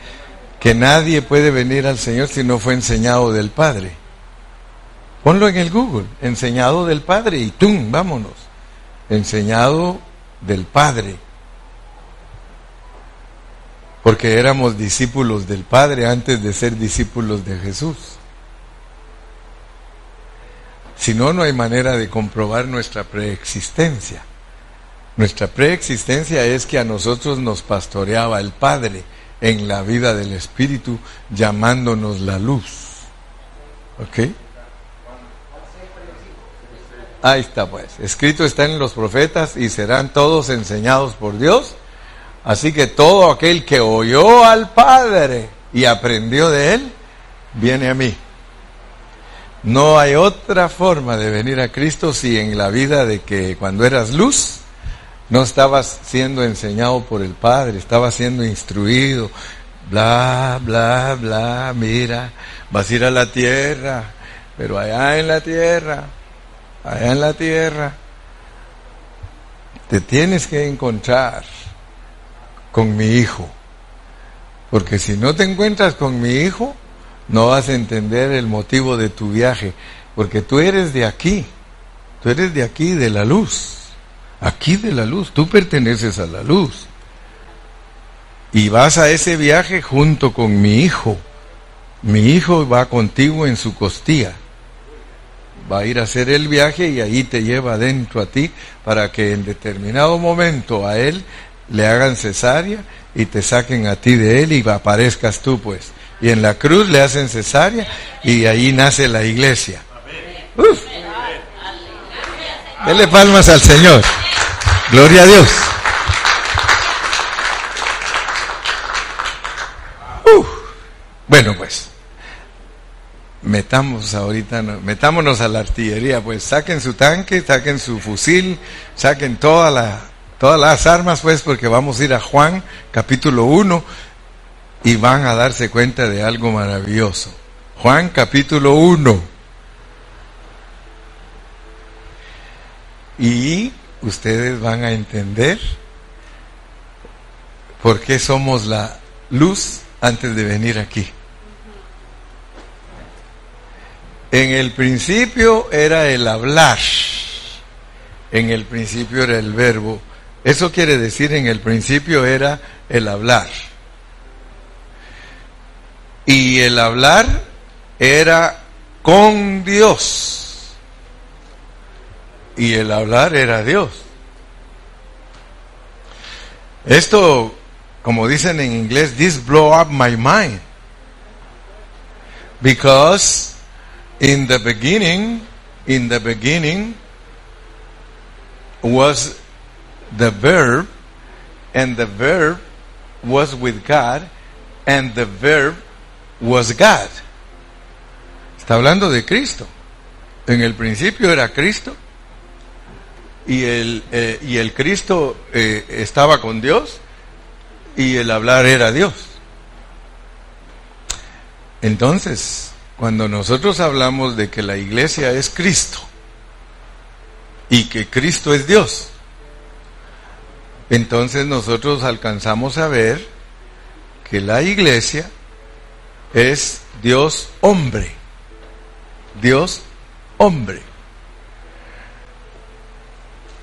que nadie puede venir al Señor si no fue enseñado del Padre. Ponlo en el Google, enseñado del Padre y ¡tum! Vámonos. Enseñado del Padre porque éramos discípulos del Padre antes de ser discípulos de Jesús. Si no, no hay manera de comprobar nuestra preexistencia. Nuestra preexistencia es que a nosotros nos pastoreaba el Padre en la vida del Espíritu, llamándonos la luz. ¿Ok? Ahí está pues. Escrito está en los profetas y serán todos enseñados por Dios Así que todo aquel que oyó al Padre y aprendió de él, viene a mí. No hay otra forma de venir a Cristo si en la vida de que cuando eras luz, no estabas siendo enseñado por el Padre, estabas siendo instruido, bla, bla, bla, mira, vas a ir a la tierra, pero allá en la tierra, allá en la tierra, te tienes que encontrar con mi hijo. Porque si no te encuentras con mi hijo, no vas a entender el motivo de tu viaje. Porque tú eres de aquí. Tú eres de aquí, de la luz. Aquí de la luz. Tú perteneces a la luz. Y vas a ese viaje junto con mi hijo. Mi hijo va contigo en su costilla. Va a ir a hacer el viaje y ahí te lleva adentro a ti para que en determinado momento a él le hagan cesárea y te saquen a ti de él y aparezcas tú pues. Y en la cruz le hacen cesárea y ahí nace la iglesia. Uf. Dele palmas al Señor. Gloria a Dios. Bueno pues, metamos ahorita, metámonos a la artillería, pues saquen su tanque, saquen su fusil, saquen todas las armas, pues, porque vamos a ir a Juan capítulo 1 y van a darse cuenta de algo maravilloso. Juan capítulo 1. Y ustedes van a entender por qué somos la luz antes de venir aquí. En el principio era el hablar, en el principio era el verbo, eso quiere decir en el principio era el hablar. Y el hablar era con Dios. Y el hablar era Dios. Esto, como dicen en inglés, this blow up my mind. Because in the beginning, in the beginning was the verb, and the verb was with God, and the verb was God. Está hablando de Cristo. En el principio era Cristo y el, eh, y el Cristo eh, estaba con Dios y el hablar era Dios. Entonces, cuando nosotros hablamos de que la iglesia es Cristo y que Cristo es Dios, entonces nosotros alcanzamos a ver que la iglesia es Dios hombre. Dios hombre.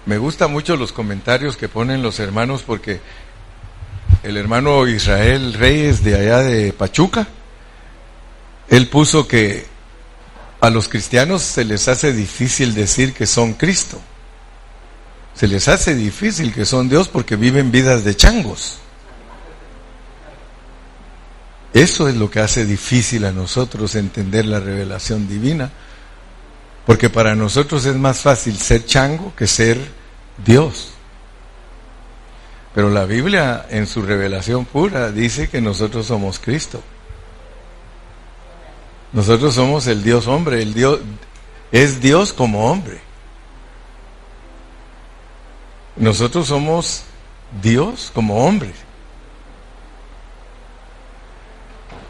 Me gustan mucho los comentarios que ponen los hermanos porque el hermano Israel Reyes de allá de Pachuca, él puso que a los cristianos se les hace difícil decir que son Cristo se les hace difícil que son Dios porque viven vidas de changos. Eso es lo que hace difícil a nosotros entender la revelación divina, porque para nosotros es más fácil ser chango que ser Dios. Pero la Biblia en su revelación pura dice que nosotros somos Cristo. Nosotros somos el Dios hombre, el Dios es Dios como hombre. Nosotros somos Dios como hombre.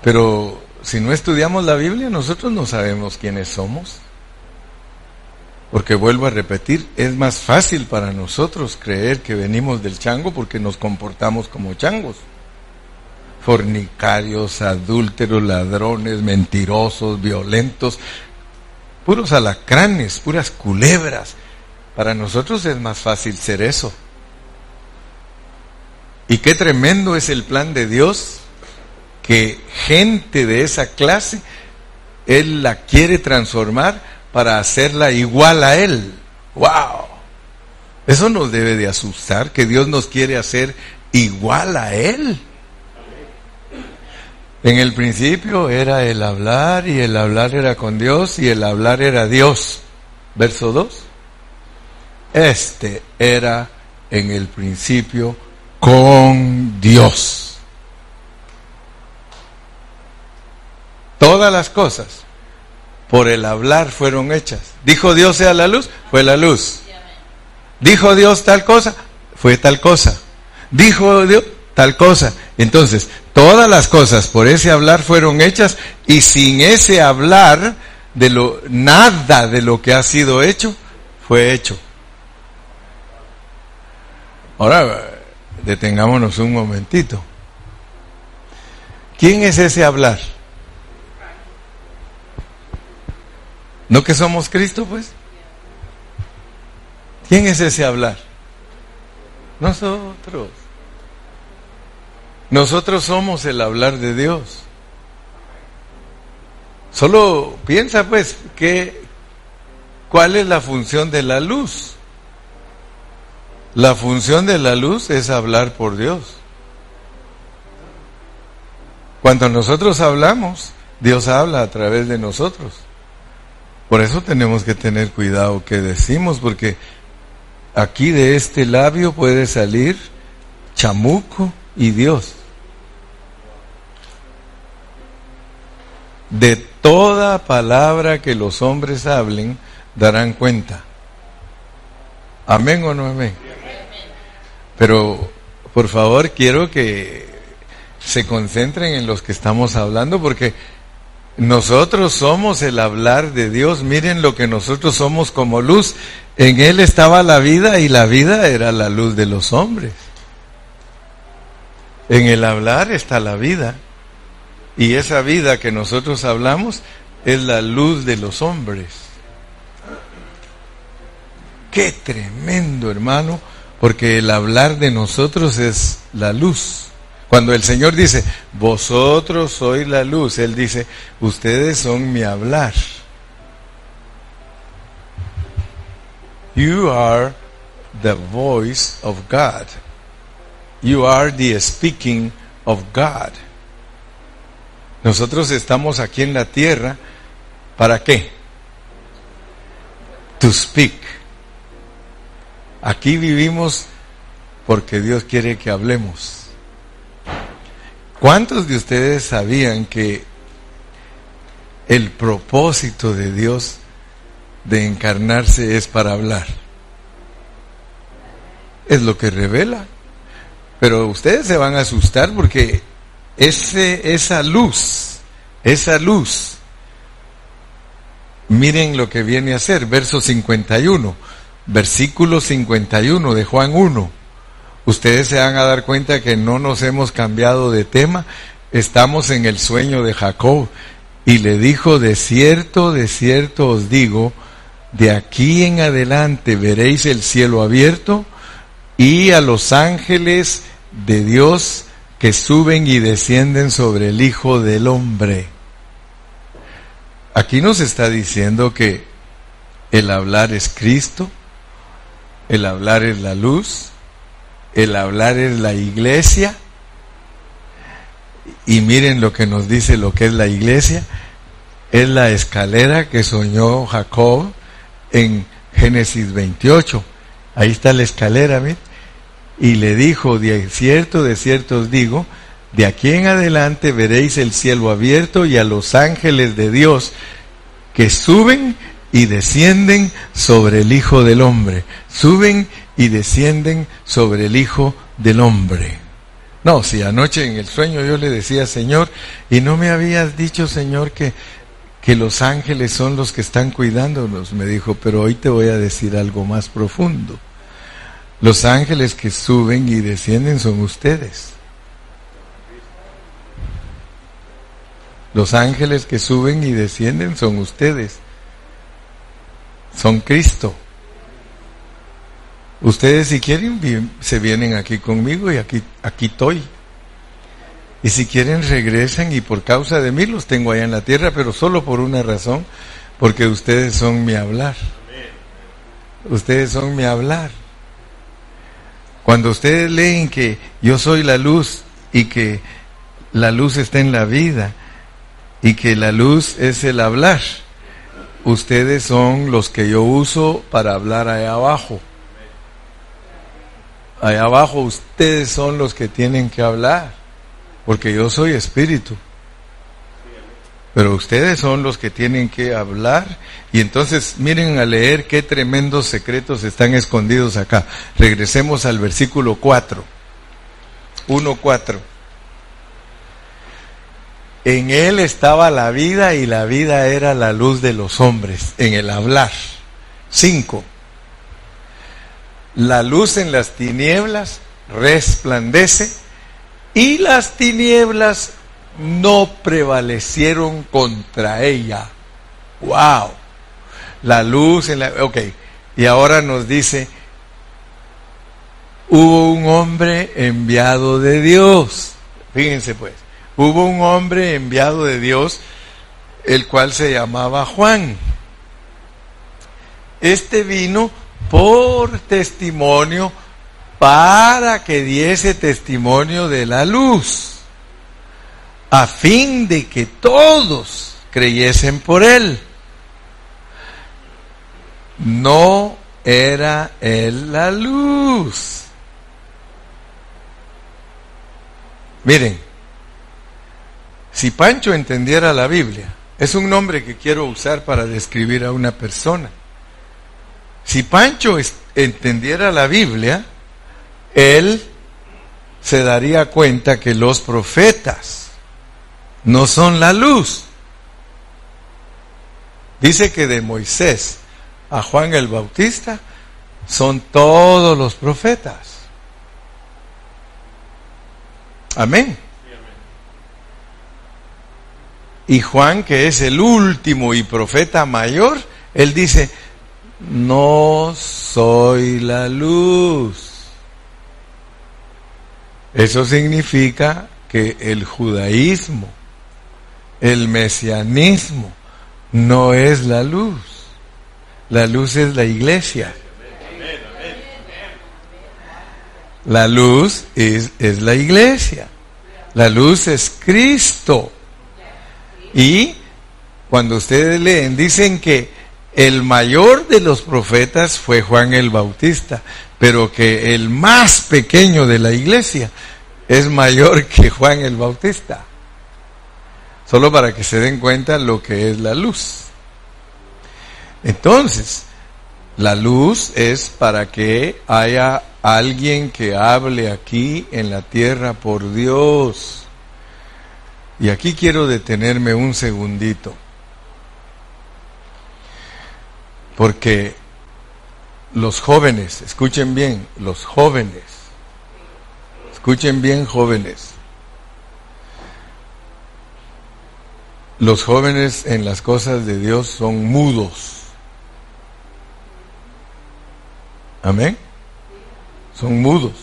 Pero si no estudiamos la Biblia, nosotros no sabemos quiénes somos. Porque vuelvo a repetir, es más fácil para nosotros creer que venimos del chango porque nos comportamos como changos. Fornicarios, adúlteros, ladrones, mentirosos, violentos, puros alacranes, puras culebras, para nosotros es más fácil ser eso. Y qué tremendo es el plan de Dios que gente de esa clase, Él la quiere transformar para hacerla igual a Él. ¡Wow! Eso nos debe de asustar, que Dios nos quiere hacer igual a Él. En el principio era el hablar y el hablar era con Dios y el hablar era Dios. Verso 2. Este era en el principio con Dios. Todas las cosas por el hablar fueron hechas. Dijo Dios sea la luz, fue la luz. Dijo Dios tal cosa, fue tal cosa. Dijo Dios tal cosa. Entonces, todas las cosas por ese hablar fueron hechas y sin ese hablar de lo nada de lo que ha sido hecho fue hecho. Ahora detengámonos un momentito. ¿Quién es ese hablar? ¿No que somos Cristo, pues? ¿Quién es ese hablar? Nosotros. Nosotros somos el hablar de Dios. Solo piensa pues que cuál es la función de la luz. La función de la luz es hablar por Dios. Cuando nosotros hablamos, Dios habla a través de nosotros. Por eso tenemos que tener cuidado que decimos, porque aquí de este labio puede salir chamuco y Dios. De toda palabra que los hombres hablen, darán cuenta. Amén o no amén. Pero, por favor, quiero que se concentren en los que estamos hablando, porque nosotros somos el hablar de Dios. Miren lo que nosotros somos como luz. En Él estaba la vida y la vida era la luz de los hombres. En el hablar está la vida. Y esa vida que nosotros hablamos es la luz de los hombres. Qué tremendo, hermano, porque el hablar de nosotros es la luz. Cuando el Señor dice, vosotros sois la luz, Él dice, ustedes son mi hablar. You are the voice of God. You are the speaking of God. Nosotros estamos aquí en la tierra, ¿para qué? To speak. Aquí vivimos porque Dios quiere que hablemos. ¿Cuántos de ustedes sabían que el propósito de Dios de encarnarse es para hablar? Es lo que revela. Pero ustedes se van a asustar porque ese, esa luz, esa luz, miren lo que viene a ser, verso 51, versículo 51 de Juan 1 ustedes se van a dar cuenta que no nos hemos cambiado de tema. Estamos en el sueño de Jacob y le dijo, de cierto, de cierto os digo, de aquí en adelante veréis el cielo abierto y a los ángeles de Dios que suben y descienden sobre el Hijo del Hombre. Aquí nos está diciendo que el hablar es Cristo, el hablar es la luz, el hablar es la iglesia. Y miren lo que nos dice lo que es la iglesia. Es la escalera que soñó Jacob en Génesis 28. Ahí está la escalera, Y le dijo, de cierto, de cierto os digo, de aquí en adelante veréis el cielo abierto y a los ángeles de Dios que suben y descienden sobre el Hijo del Hombre. Suben y descienden sobre el Hijo del Hombre. No, si anoche en el sueño yo le decía, Señor, y no me habías dicho, Señor, que, que los ángeles son los que están cuidándonos, me dijo, pero hoy te voy a decir algo más profundo. Los ángeles que suben y descienden son ustedes. Los ángeles que suben y descienden son ustedes. Son Cristo. Ustedes si quieren se vienen aquí conmigo y aquí, aquí estoy. Y si quieren regresan y por causa de mí los tengo allá en la tierra, pero solo por una razón, porque ustedes son mi hablar. Ustedes son mi hablar. Cuando ustedes leen que yo soy la luz y que la luz está en la vida y que la luz es el hablar, ustedes son los que yo uso para hablar allá abajo. Allá abajo ustedes son los que tienen que hablar, porque yo soy espíritu. pero ustedes son los que tienen que hablar y entonces miren a leer qué tremendos secretos están escondidos acá. Regresemos al versículo 4. 1.4. En él estaba la vida y la vida era la luz de los hombres, en el hablar. 5. La luz en las tinieblas resplandece y las tinieblas no prevalecieron contra ella. ¡Wow! La luz en la... Ok, y ahora nos dice, hubo un hombre enviado de Dios. Fíjense pues, hubo un hombre enviado de Dios, el cual se llamaba Juan. Este vino por testimonio para que diese testimonio de la luz, a fin de que todos creyesen por él. No era él la luz. Miren, si Pancho entendiera la Biblia, es un nombre que quiero usar para describir a una persona. Si Pancho entendiera la Biblia, él se daría cuenta que los profetas no son la luz. Dice que de Moisés a Juan el Bautista son todos los profetas. Amén. Y Juan, que es el último y profeta mayor, él dice, no soy la luz. Eso significa que el judaísmo, el mesianismo, no es la luz. La luz es la iglesia. La luz es, es la iglesia. La luz es Cristo. Y cuando ustedes leen, dicen que el mayor de los profetas fue Juan el Bautista, pero que el más pequeño de la iglesia es mayor [laughs] que Juan el Bautista. Solo para que se den cuenta lo que es la luz. Entonces, la luz es para que haya alguien que hable aquí en la tierra por Dios. Y aquí quiero detenerme un segundito. Porque los jóvenes, escuchen bien, los jóvenes, escuchen bien jóvenes, los jóvenes en las cosas de Dios son mudos. Amén. Son mudos.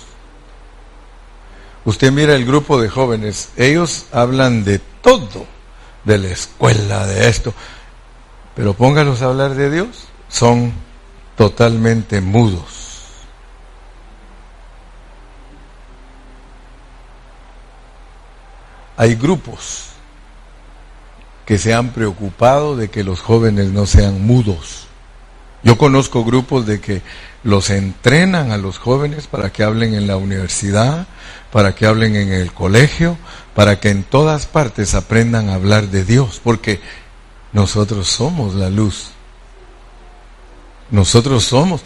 Usted mira el grupo de jóvenes, ellos hablan de todo, de la escuela, de esto, pero póngalos a hablar de Dios, son totalmente mudos. Hay grupos que se han preocupado de que los jóvenes no sean mudos. Yo conozco grupos de que los entrenan a los jóvenes para que hablen en la universidad, para que hablen en el colegio, para que en todas partes aprendan a hablar de Dios, porque nosotros somos la luz. Nosotros somos.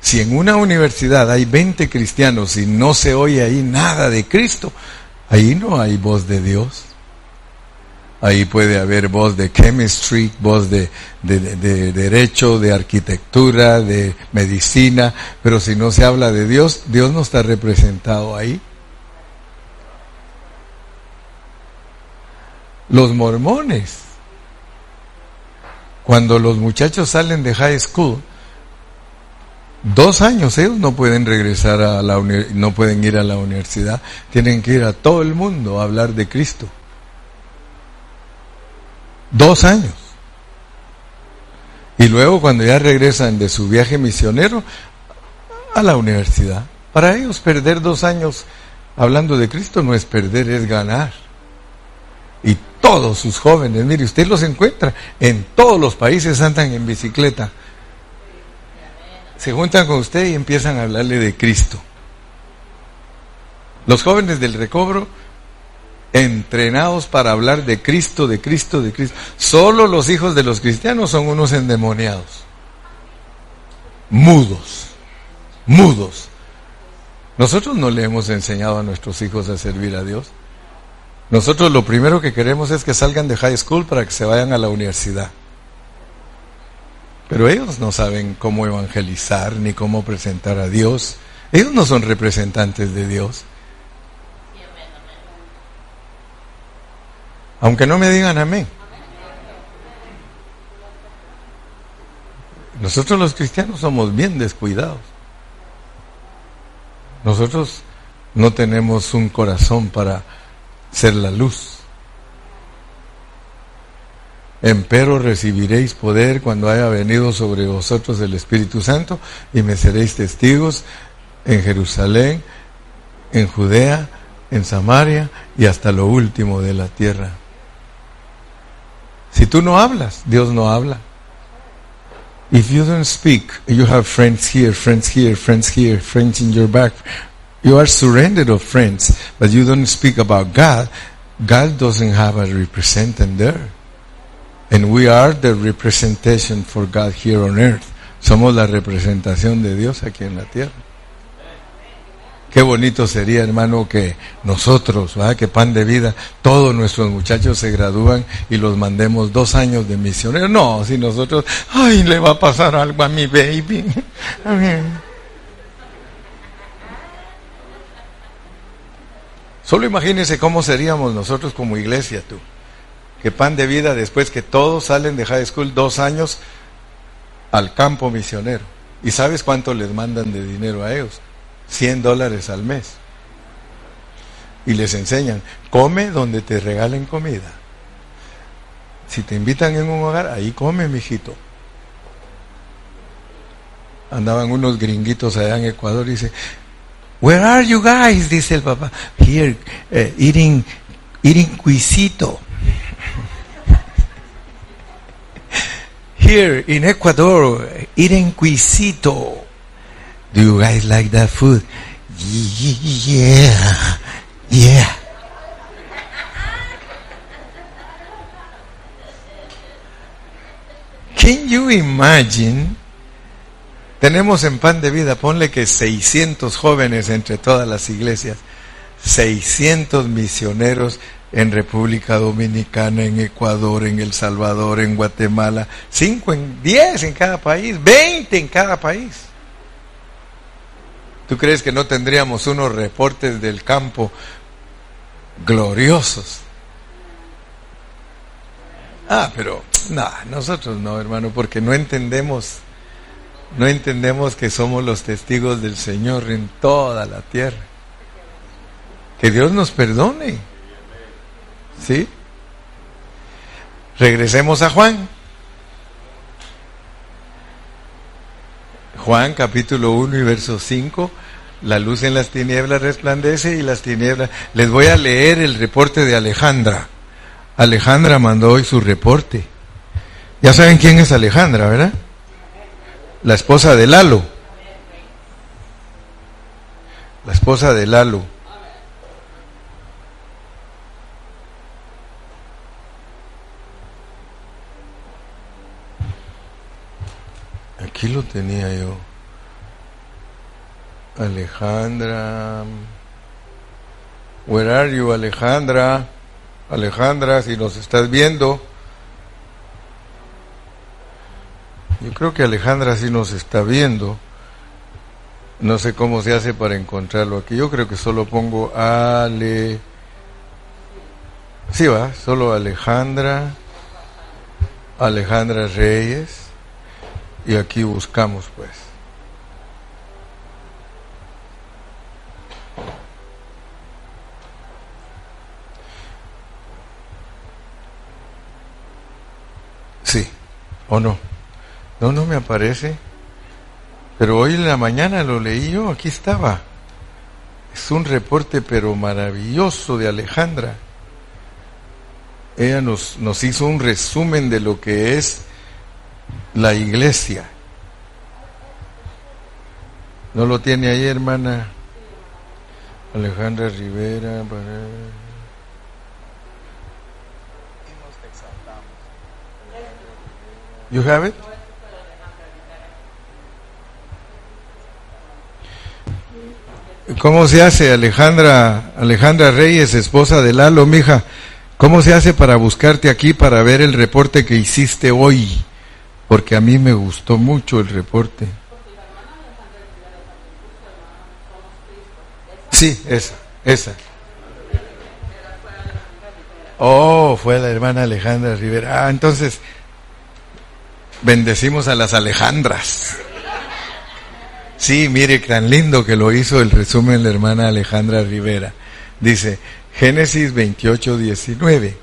Si en una universidad hay 20 cristianos y no se oye ahí nada de Cristo, ahí no hay voz de Dios. Ahí puede haber voz de chemistry, voz de, de, derecho, de arquitectura, de medicina, pero si no se habla de Dios, Dios no está representado ahí. Los mormones, cuando los muchachos salen de high school, dos años ellos no pueden regresar a la no pueden ir a la universidad, tienen que ir a todo el mundo a hablar de Cristo. Dos años. Y luego cuando ya regresan de su viaje misionero a la universidad, para ellos perder dos años hablando de Cristo no es perder, es ganar. Y todos sus jóvenes, mire, usted los encuentra, en todos los países andan en bicicleta se juntan con usted y empiezan a hablarle de Cristo. Los jóvenes del recobro entrenados para hablar de Cristo, de Cristo, de Cristo. Solo los hijos de los cristianos son unos endemoniados. Mudos, mudos. Nosotros no le hemos enseñado a nuestros hijos a servir a Dios. Nosotros lo primero que queremos es que salgan de high school para que se vayan a la universidad. Pero ellos no saben cómo evangelizar ni cómo presentar a Dios. Ellos no son representantes de Dios. Aunque no me digan amén. Nosotros los cristianos somos bien descuidados. Nosotros no tenemos un corazón para ser la luz. Empero recibiréis poder cuando haya venido sobre vosotros el Espíritu Santo y me seréis testigos en Jerusalén, en Judea, en Samaria y hasta lo último de la tierra. Si tú no hablas, Dios no habla. If you don't speak, you have friends here, friends here, friends here, friends in your back. You are surrendered of friends, but you don't speak about God. God doesn't have a representative there. And we are the representation for God here on earth. Somos la representación de Dios aquí en la tierra. Qué bonito sería, hermano, que nosotros, ¿verdad? que pan de vida, todos nuestros muchachos se gradúan y los mandemos dos años de misioneros. No, si nosotros, ay, le va a pasar algo a mi baby. [laughs] Solo imagínese cómo seríamos nosotros como iglesia, tú. Que pan de vida después que todos salen de high school dos años al campo misionero. ¿Y sabes cuánto les mandan de dinero a ellos? 100 dólares al mes. Y les enseñan, come donde te regalen comida. Si te invitan en un hogar, ahí come, mijito. Andaban unos gringuitos allá en Ecuador y dice, Where are you guys? Dice el papá. Here, uh, eating, eating cuisito. Here in Ecuador, eating cuisito. Do you guys like that food? Yeah, yeah. Can you imagine? Tenemos en pan de vida, ponle que 600 jóvenes entre todas las iglesias, 600 misioneros en República Dominicana, en Ecuador, en El Salvador, en Guatemala, 5 en 10 en cada país, 20 en cada país. ¿Tú crees que no tendríamos unos reportes del campo gloriosos? Ah, pero no, nosotros no, hermano, porque no entendemos, no entendemos que somos los testigos del Señor en toda la tierra. Que Dios nos perdone. ¿Sí? Regresemos a Juan. Juan capítulo 1 y verso 5, la luz en las tinieblas resplandece y las tinieblas... Les voy a leer el reporte de Alejandra. Alejandra mandó hoy su reporte. Ya saben quién es Alejandra, ¿verdad? La esposa de Lalo. La esposa de Lalo. Aquí lo tenía yo. Alejandra. Where are you, Alejandra? Alejandra, si nos estás viendo. Yo creo que Alejandra sí nos está viendo. No sé cómo se hace para encontrarlo aquí. Yo creo que solo pongo Ale. Sí, va, solo Alejandra. Alejandra Reyes. Y aquí buscamos pues. Sí, o no. No, no me aparece. Pero hoy en la mañana lo leí yo, aquí estaba. Es un reporte pero maravilloso de Alejandra. Ella nos, nos hizo un resumen de lo que es la iglesia. ¿No lo tiene ahí, hermana? Alejandra Rivera. Para... You have it? ¿Cómo se hace Alejandra Alejandra Reyes, esposa de Lalo, mija? ¿Cómo se hace para buscarte aquí para ver el reporte que hiciste hoy? Porque a mí me gustó mucho el reporte. Sí, esa, esa. Oh, fue la hermana Alejandra Rivera. Ah, entonces, bendecimos a las Alejandras. Sí, mire, tan lindo que lo hizo el resumen la hermana Alejandra Rivera. Dice, Génesis 28, 19.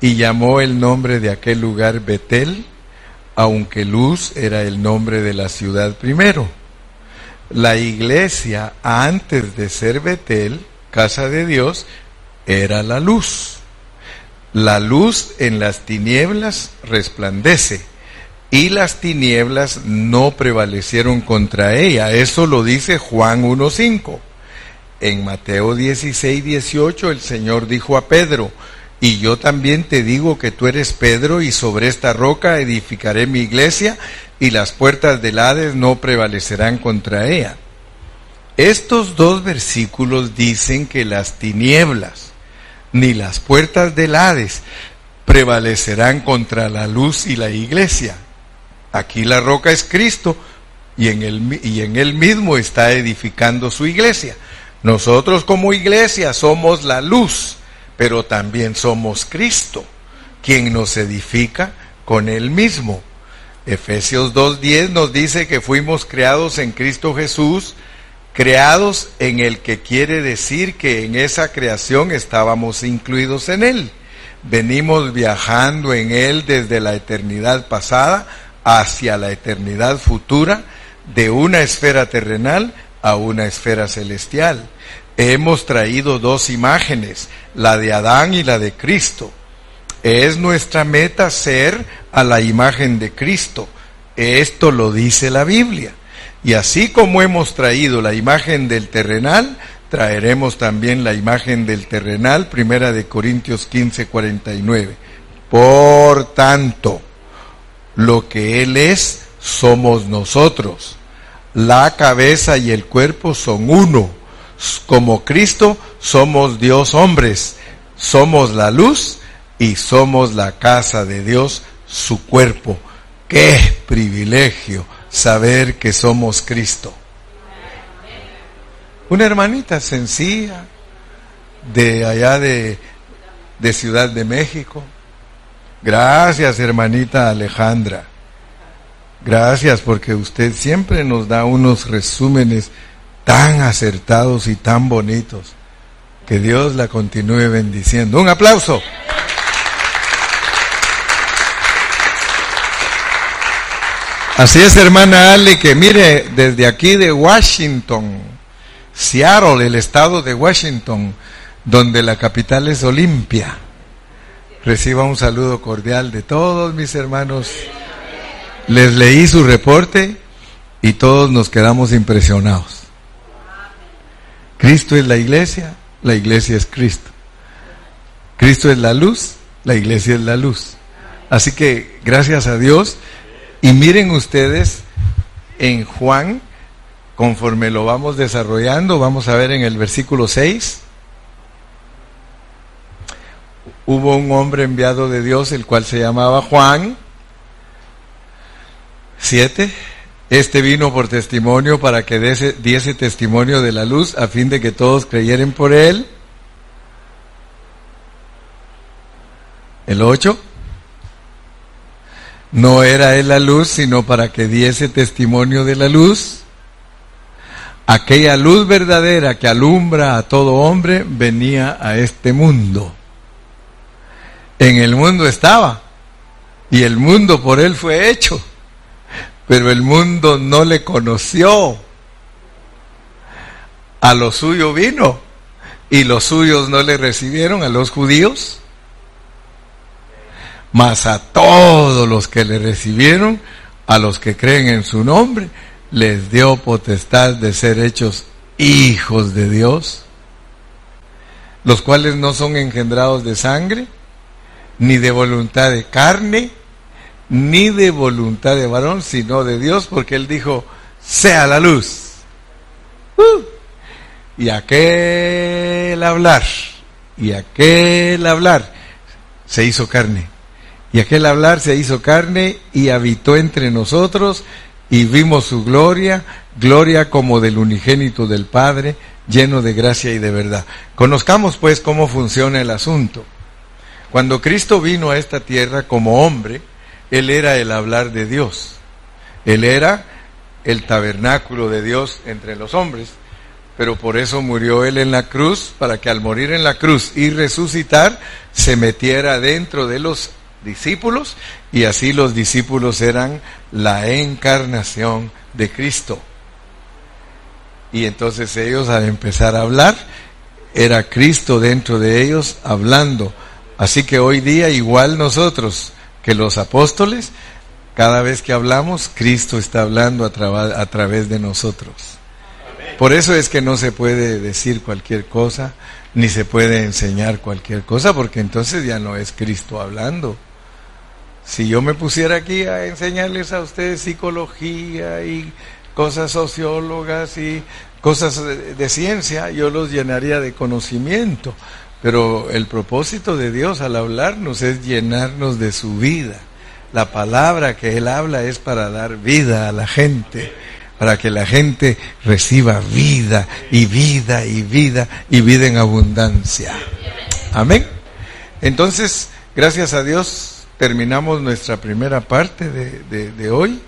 Y llamó el nombre de aquel lugar Betel, aunque Luz era el nombre de la ciudad primero. La iglesia, antes de ser Betel, casa de Dios, era la luz. La luz en las tinieblas resplandece y las tinieblas no prevalecieron contra ella. Eso lo dice Juan 1.5. En Mateo 16, 18 el Señor dijo a Pedro, y yo también te digo que tú eres Pedro y sobre esta roca edificaré mi iglesia y las puertas del Hades no prevalecerán contra ella. Estos dos versículos dicen que las tinieblas ni las puertas del Hades prevalecerán contra la luz y la iglesia. Aquí la roca es Cristo y en, él, y en él mismo está edificando su iglesia. Nosotros como iglesia somos la luz, pero también somos Cristo, quien nos edifica con él mismo. Efesios 2.10 nos dice que fuimos creados en Cristo Jesús, creados en el que quiere decir que en esa creación estábamos incluidos en Él. Venimos viajando en Él desde la eternidad pasada hacia la eternidad futura, de una esfera terrenal a una esfera celestial. Hemos traído dos imágenes, la de Adán y la de Cristo. Es nuestra meta ser a la imagen de Cristo. Esto lo dice la Biblia. Y así como hemos traído la imagen del terrenal, traeremos también la imagen del terrenal, primera de Corintios 15, 49. Por tanto, lo que Él es, somos nosotros. La cabeza y el cuerpo son uno. Como Cristo, somos Dios hombres. Somos la luz y somos la casa de Dios su cuerpo. Qué privilegio saber que somos Cristo. Una hermanita sencilla de allá de, de Ciudad de México. Gracias, hermanita Alejandra. Gracias porque usted siempre nos da unos resúmenes tan acertados y tan bonitos. Que Dios la continúe bendiciendo. Un aplauso. Así es, hermana Ale, que mire, desde aquí de Washington, Seattle, el estado de Washington, donde la capital es Olimpia, reciba un saludo cordial de todos mis hermanos. Les leí su reporte y todos nos quedamos impresionados. Cristo es la iglesia, la iglesia es Cristo. Cristo es la luz, la iglesia es la luz. Así que gracias a Dios y miren ustedes en Juan, conforme lo vamos desarrollando, vamos a ver en el versículo 6, hubo un hombre enviado de Dios, el cual se llamaba Juan. 7. Este vino por testimonio para que diese, diese, testimonio de la luz a fin de que todos creyeren por él. El 8. No era él la luz, sino para que diese testimonio de la luz. Aquella luz verdadera que alumbra a todo hombre venía a este mundo. En el mundo estaba y el mundo por él fue hecho, pero el mundo no le conoció. A lo suyo vino y los suyos no le recibieron a los judíos mas a todos los que le recibieron, a los que creen en su nombre, les dio potestad de ser hechos hijos de Dios, los cuales no son engendrados de sangre, ni de voluntad de carne, ni de voluntad de varón, sino de Dios, porque él dijo, sea la luz. Uh. y aquel hablar, y aquel hablar, se hizo carne. Y aquel hablar se hizo carne y habitó entre nosotros y vimos su gloria, gloria como del unigénito del Padre, lleno de gracia y de verdad. Conozcamos pues cómo funciona el asunto. Cuando Cristo vino a esta tierra como hombre, Él era el hablar de Dios. Él era el tabernáculo de Dios entre los hombres. Pero por eso murió Él en la cruz, para que al morir en la cruz y resucitar, se metiera dentro de los discípulos y así los discípulos eran la encarnación de Cristo. Y entonces ellos al empezar a hablar, era Cristo dentro de ellos hablando. Así que hoy día igual nosotros que los apóstoles, cada vez que hablamos, Cristo está hablando a, a través de nosotros. Por eso es que no se puede decir cualquier cosa, ni se puede enseñar cualquier cosa, porque entonces ya no es Cristo hablando. Si yo me pusiera aquí a enseñarles a ustedes psicología y cosas sociólogas y cosas de, ciencia, yo los llenaría de conocimiento. Pero el propósito de Dios al hablarnos es llenarnos de su vida. La palabra que Él habla es para dar vida a la gente, para que la gente reciba vida y vida y vida y vida en abundancia. Amén. Entonces, gracias a Dios terminamos nuestra primera parte de, de, hoy.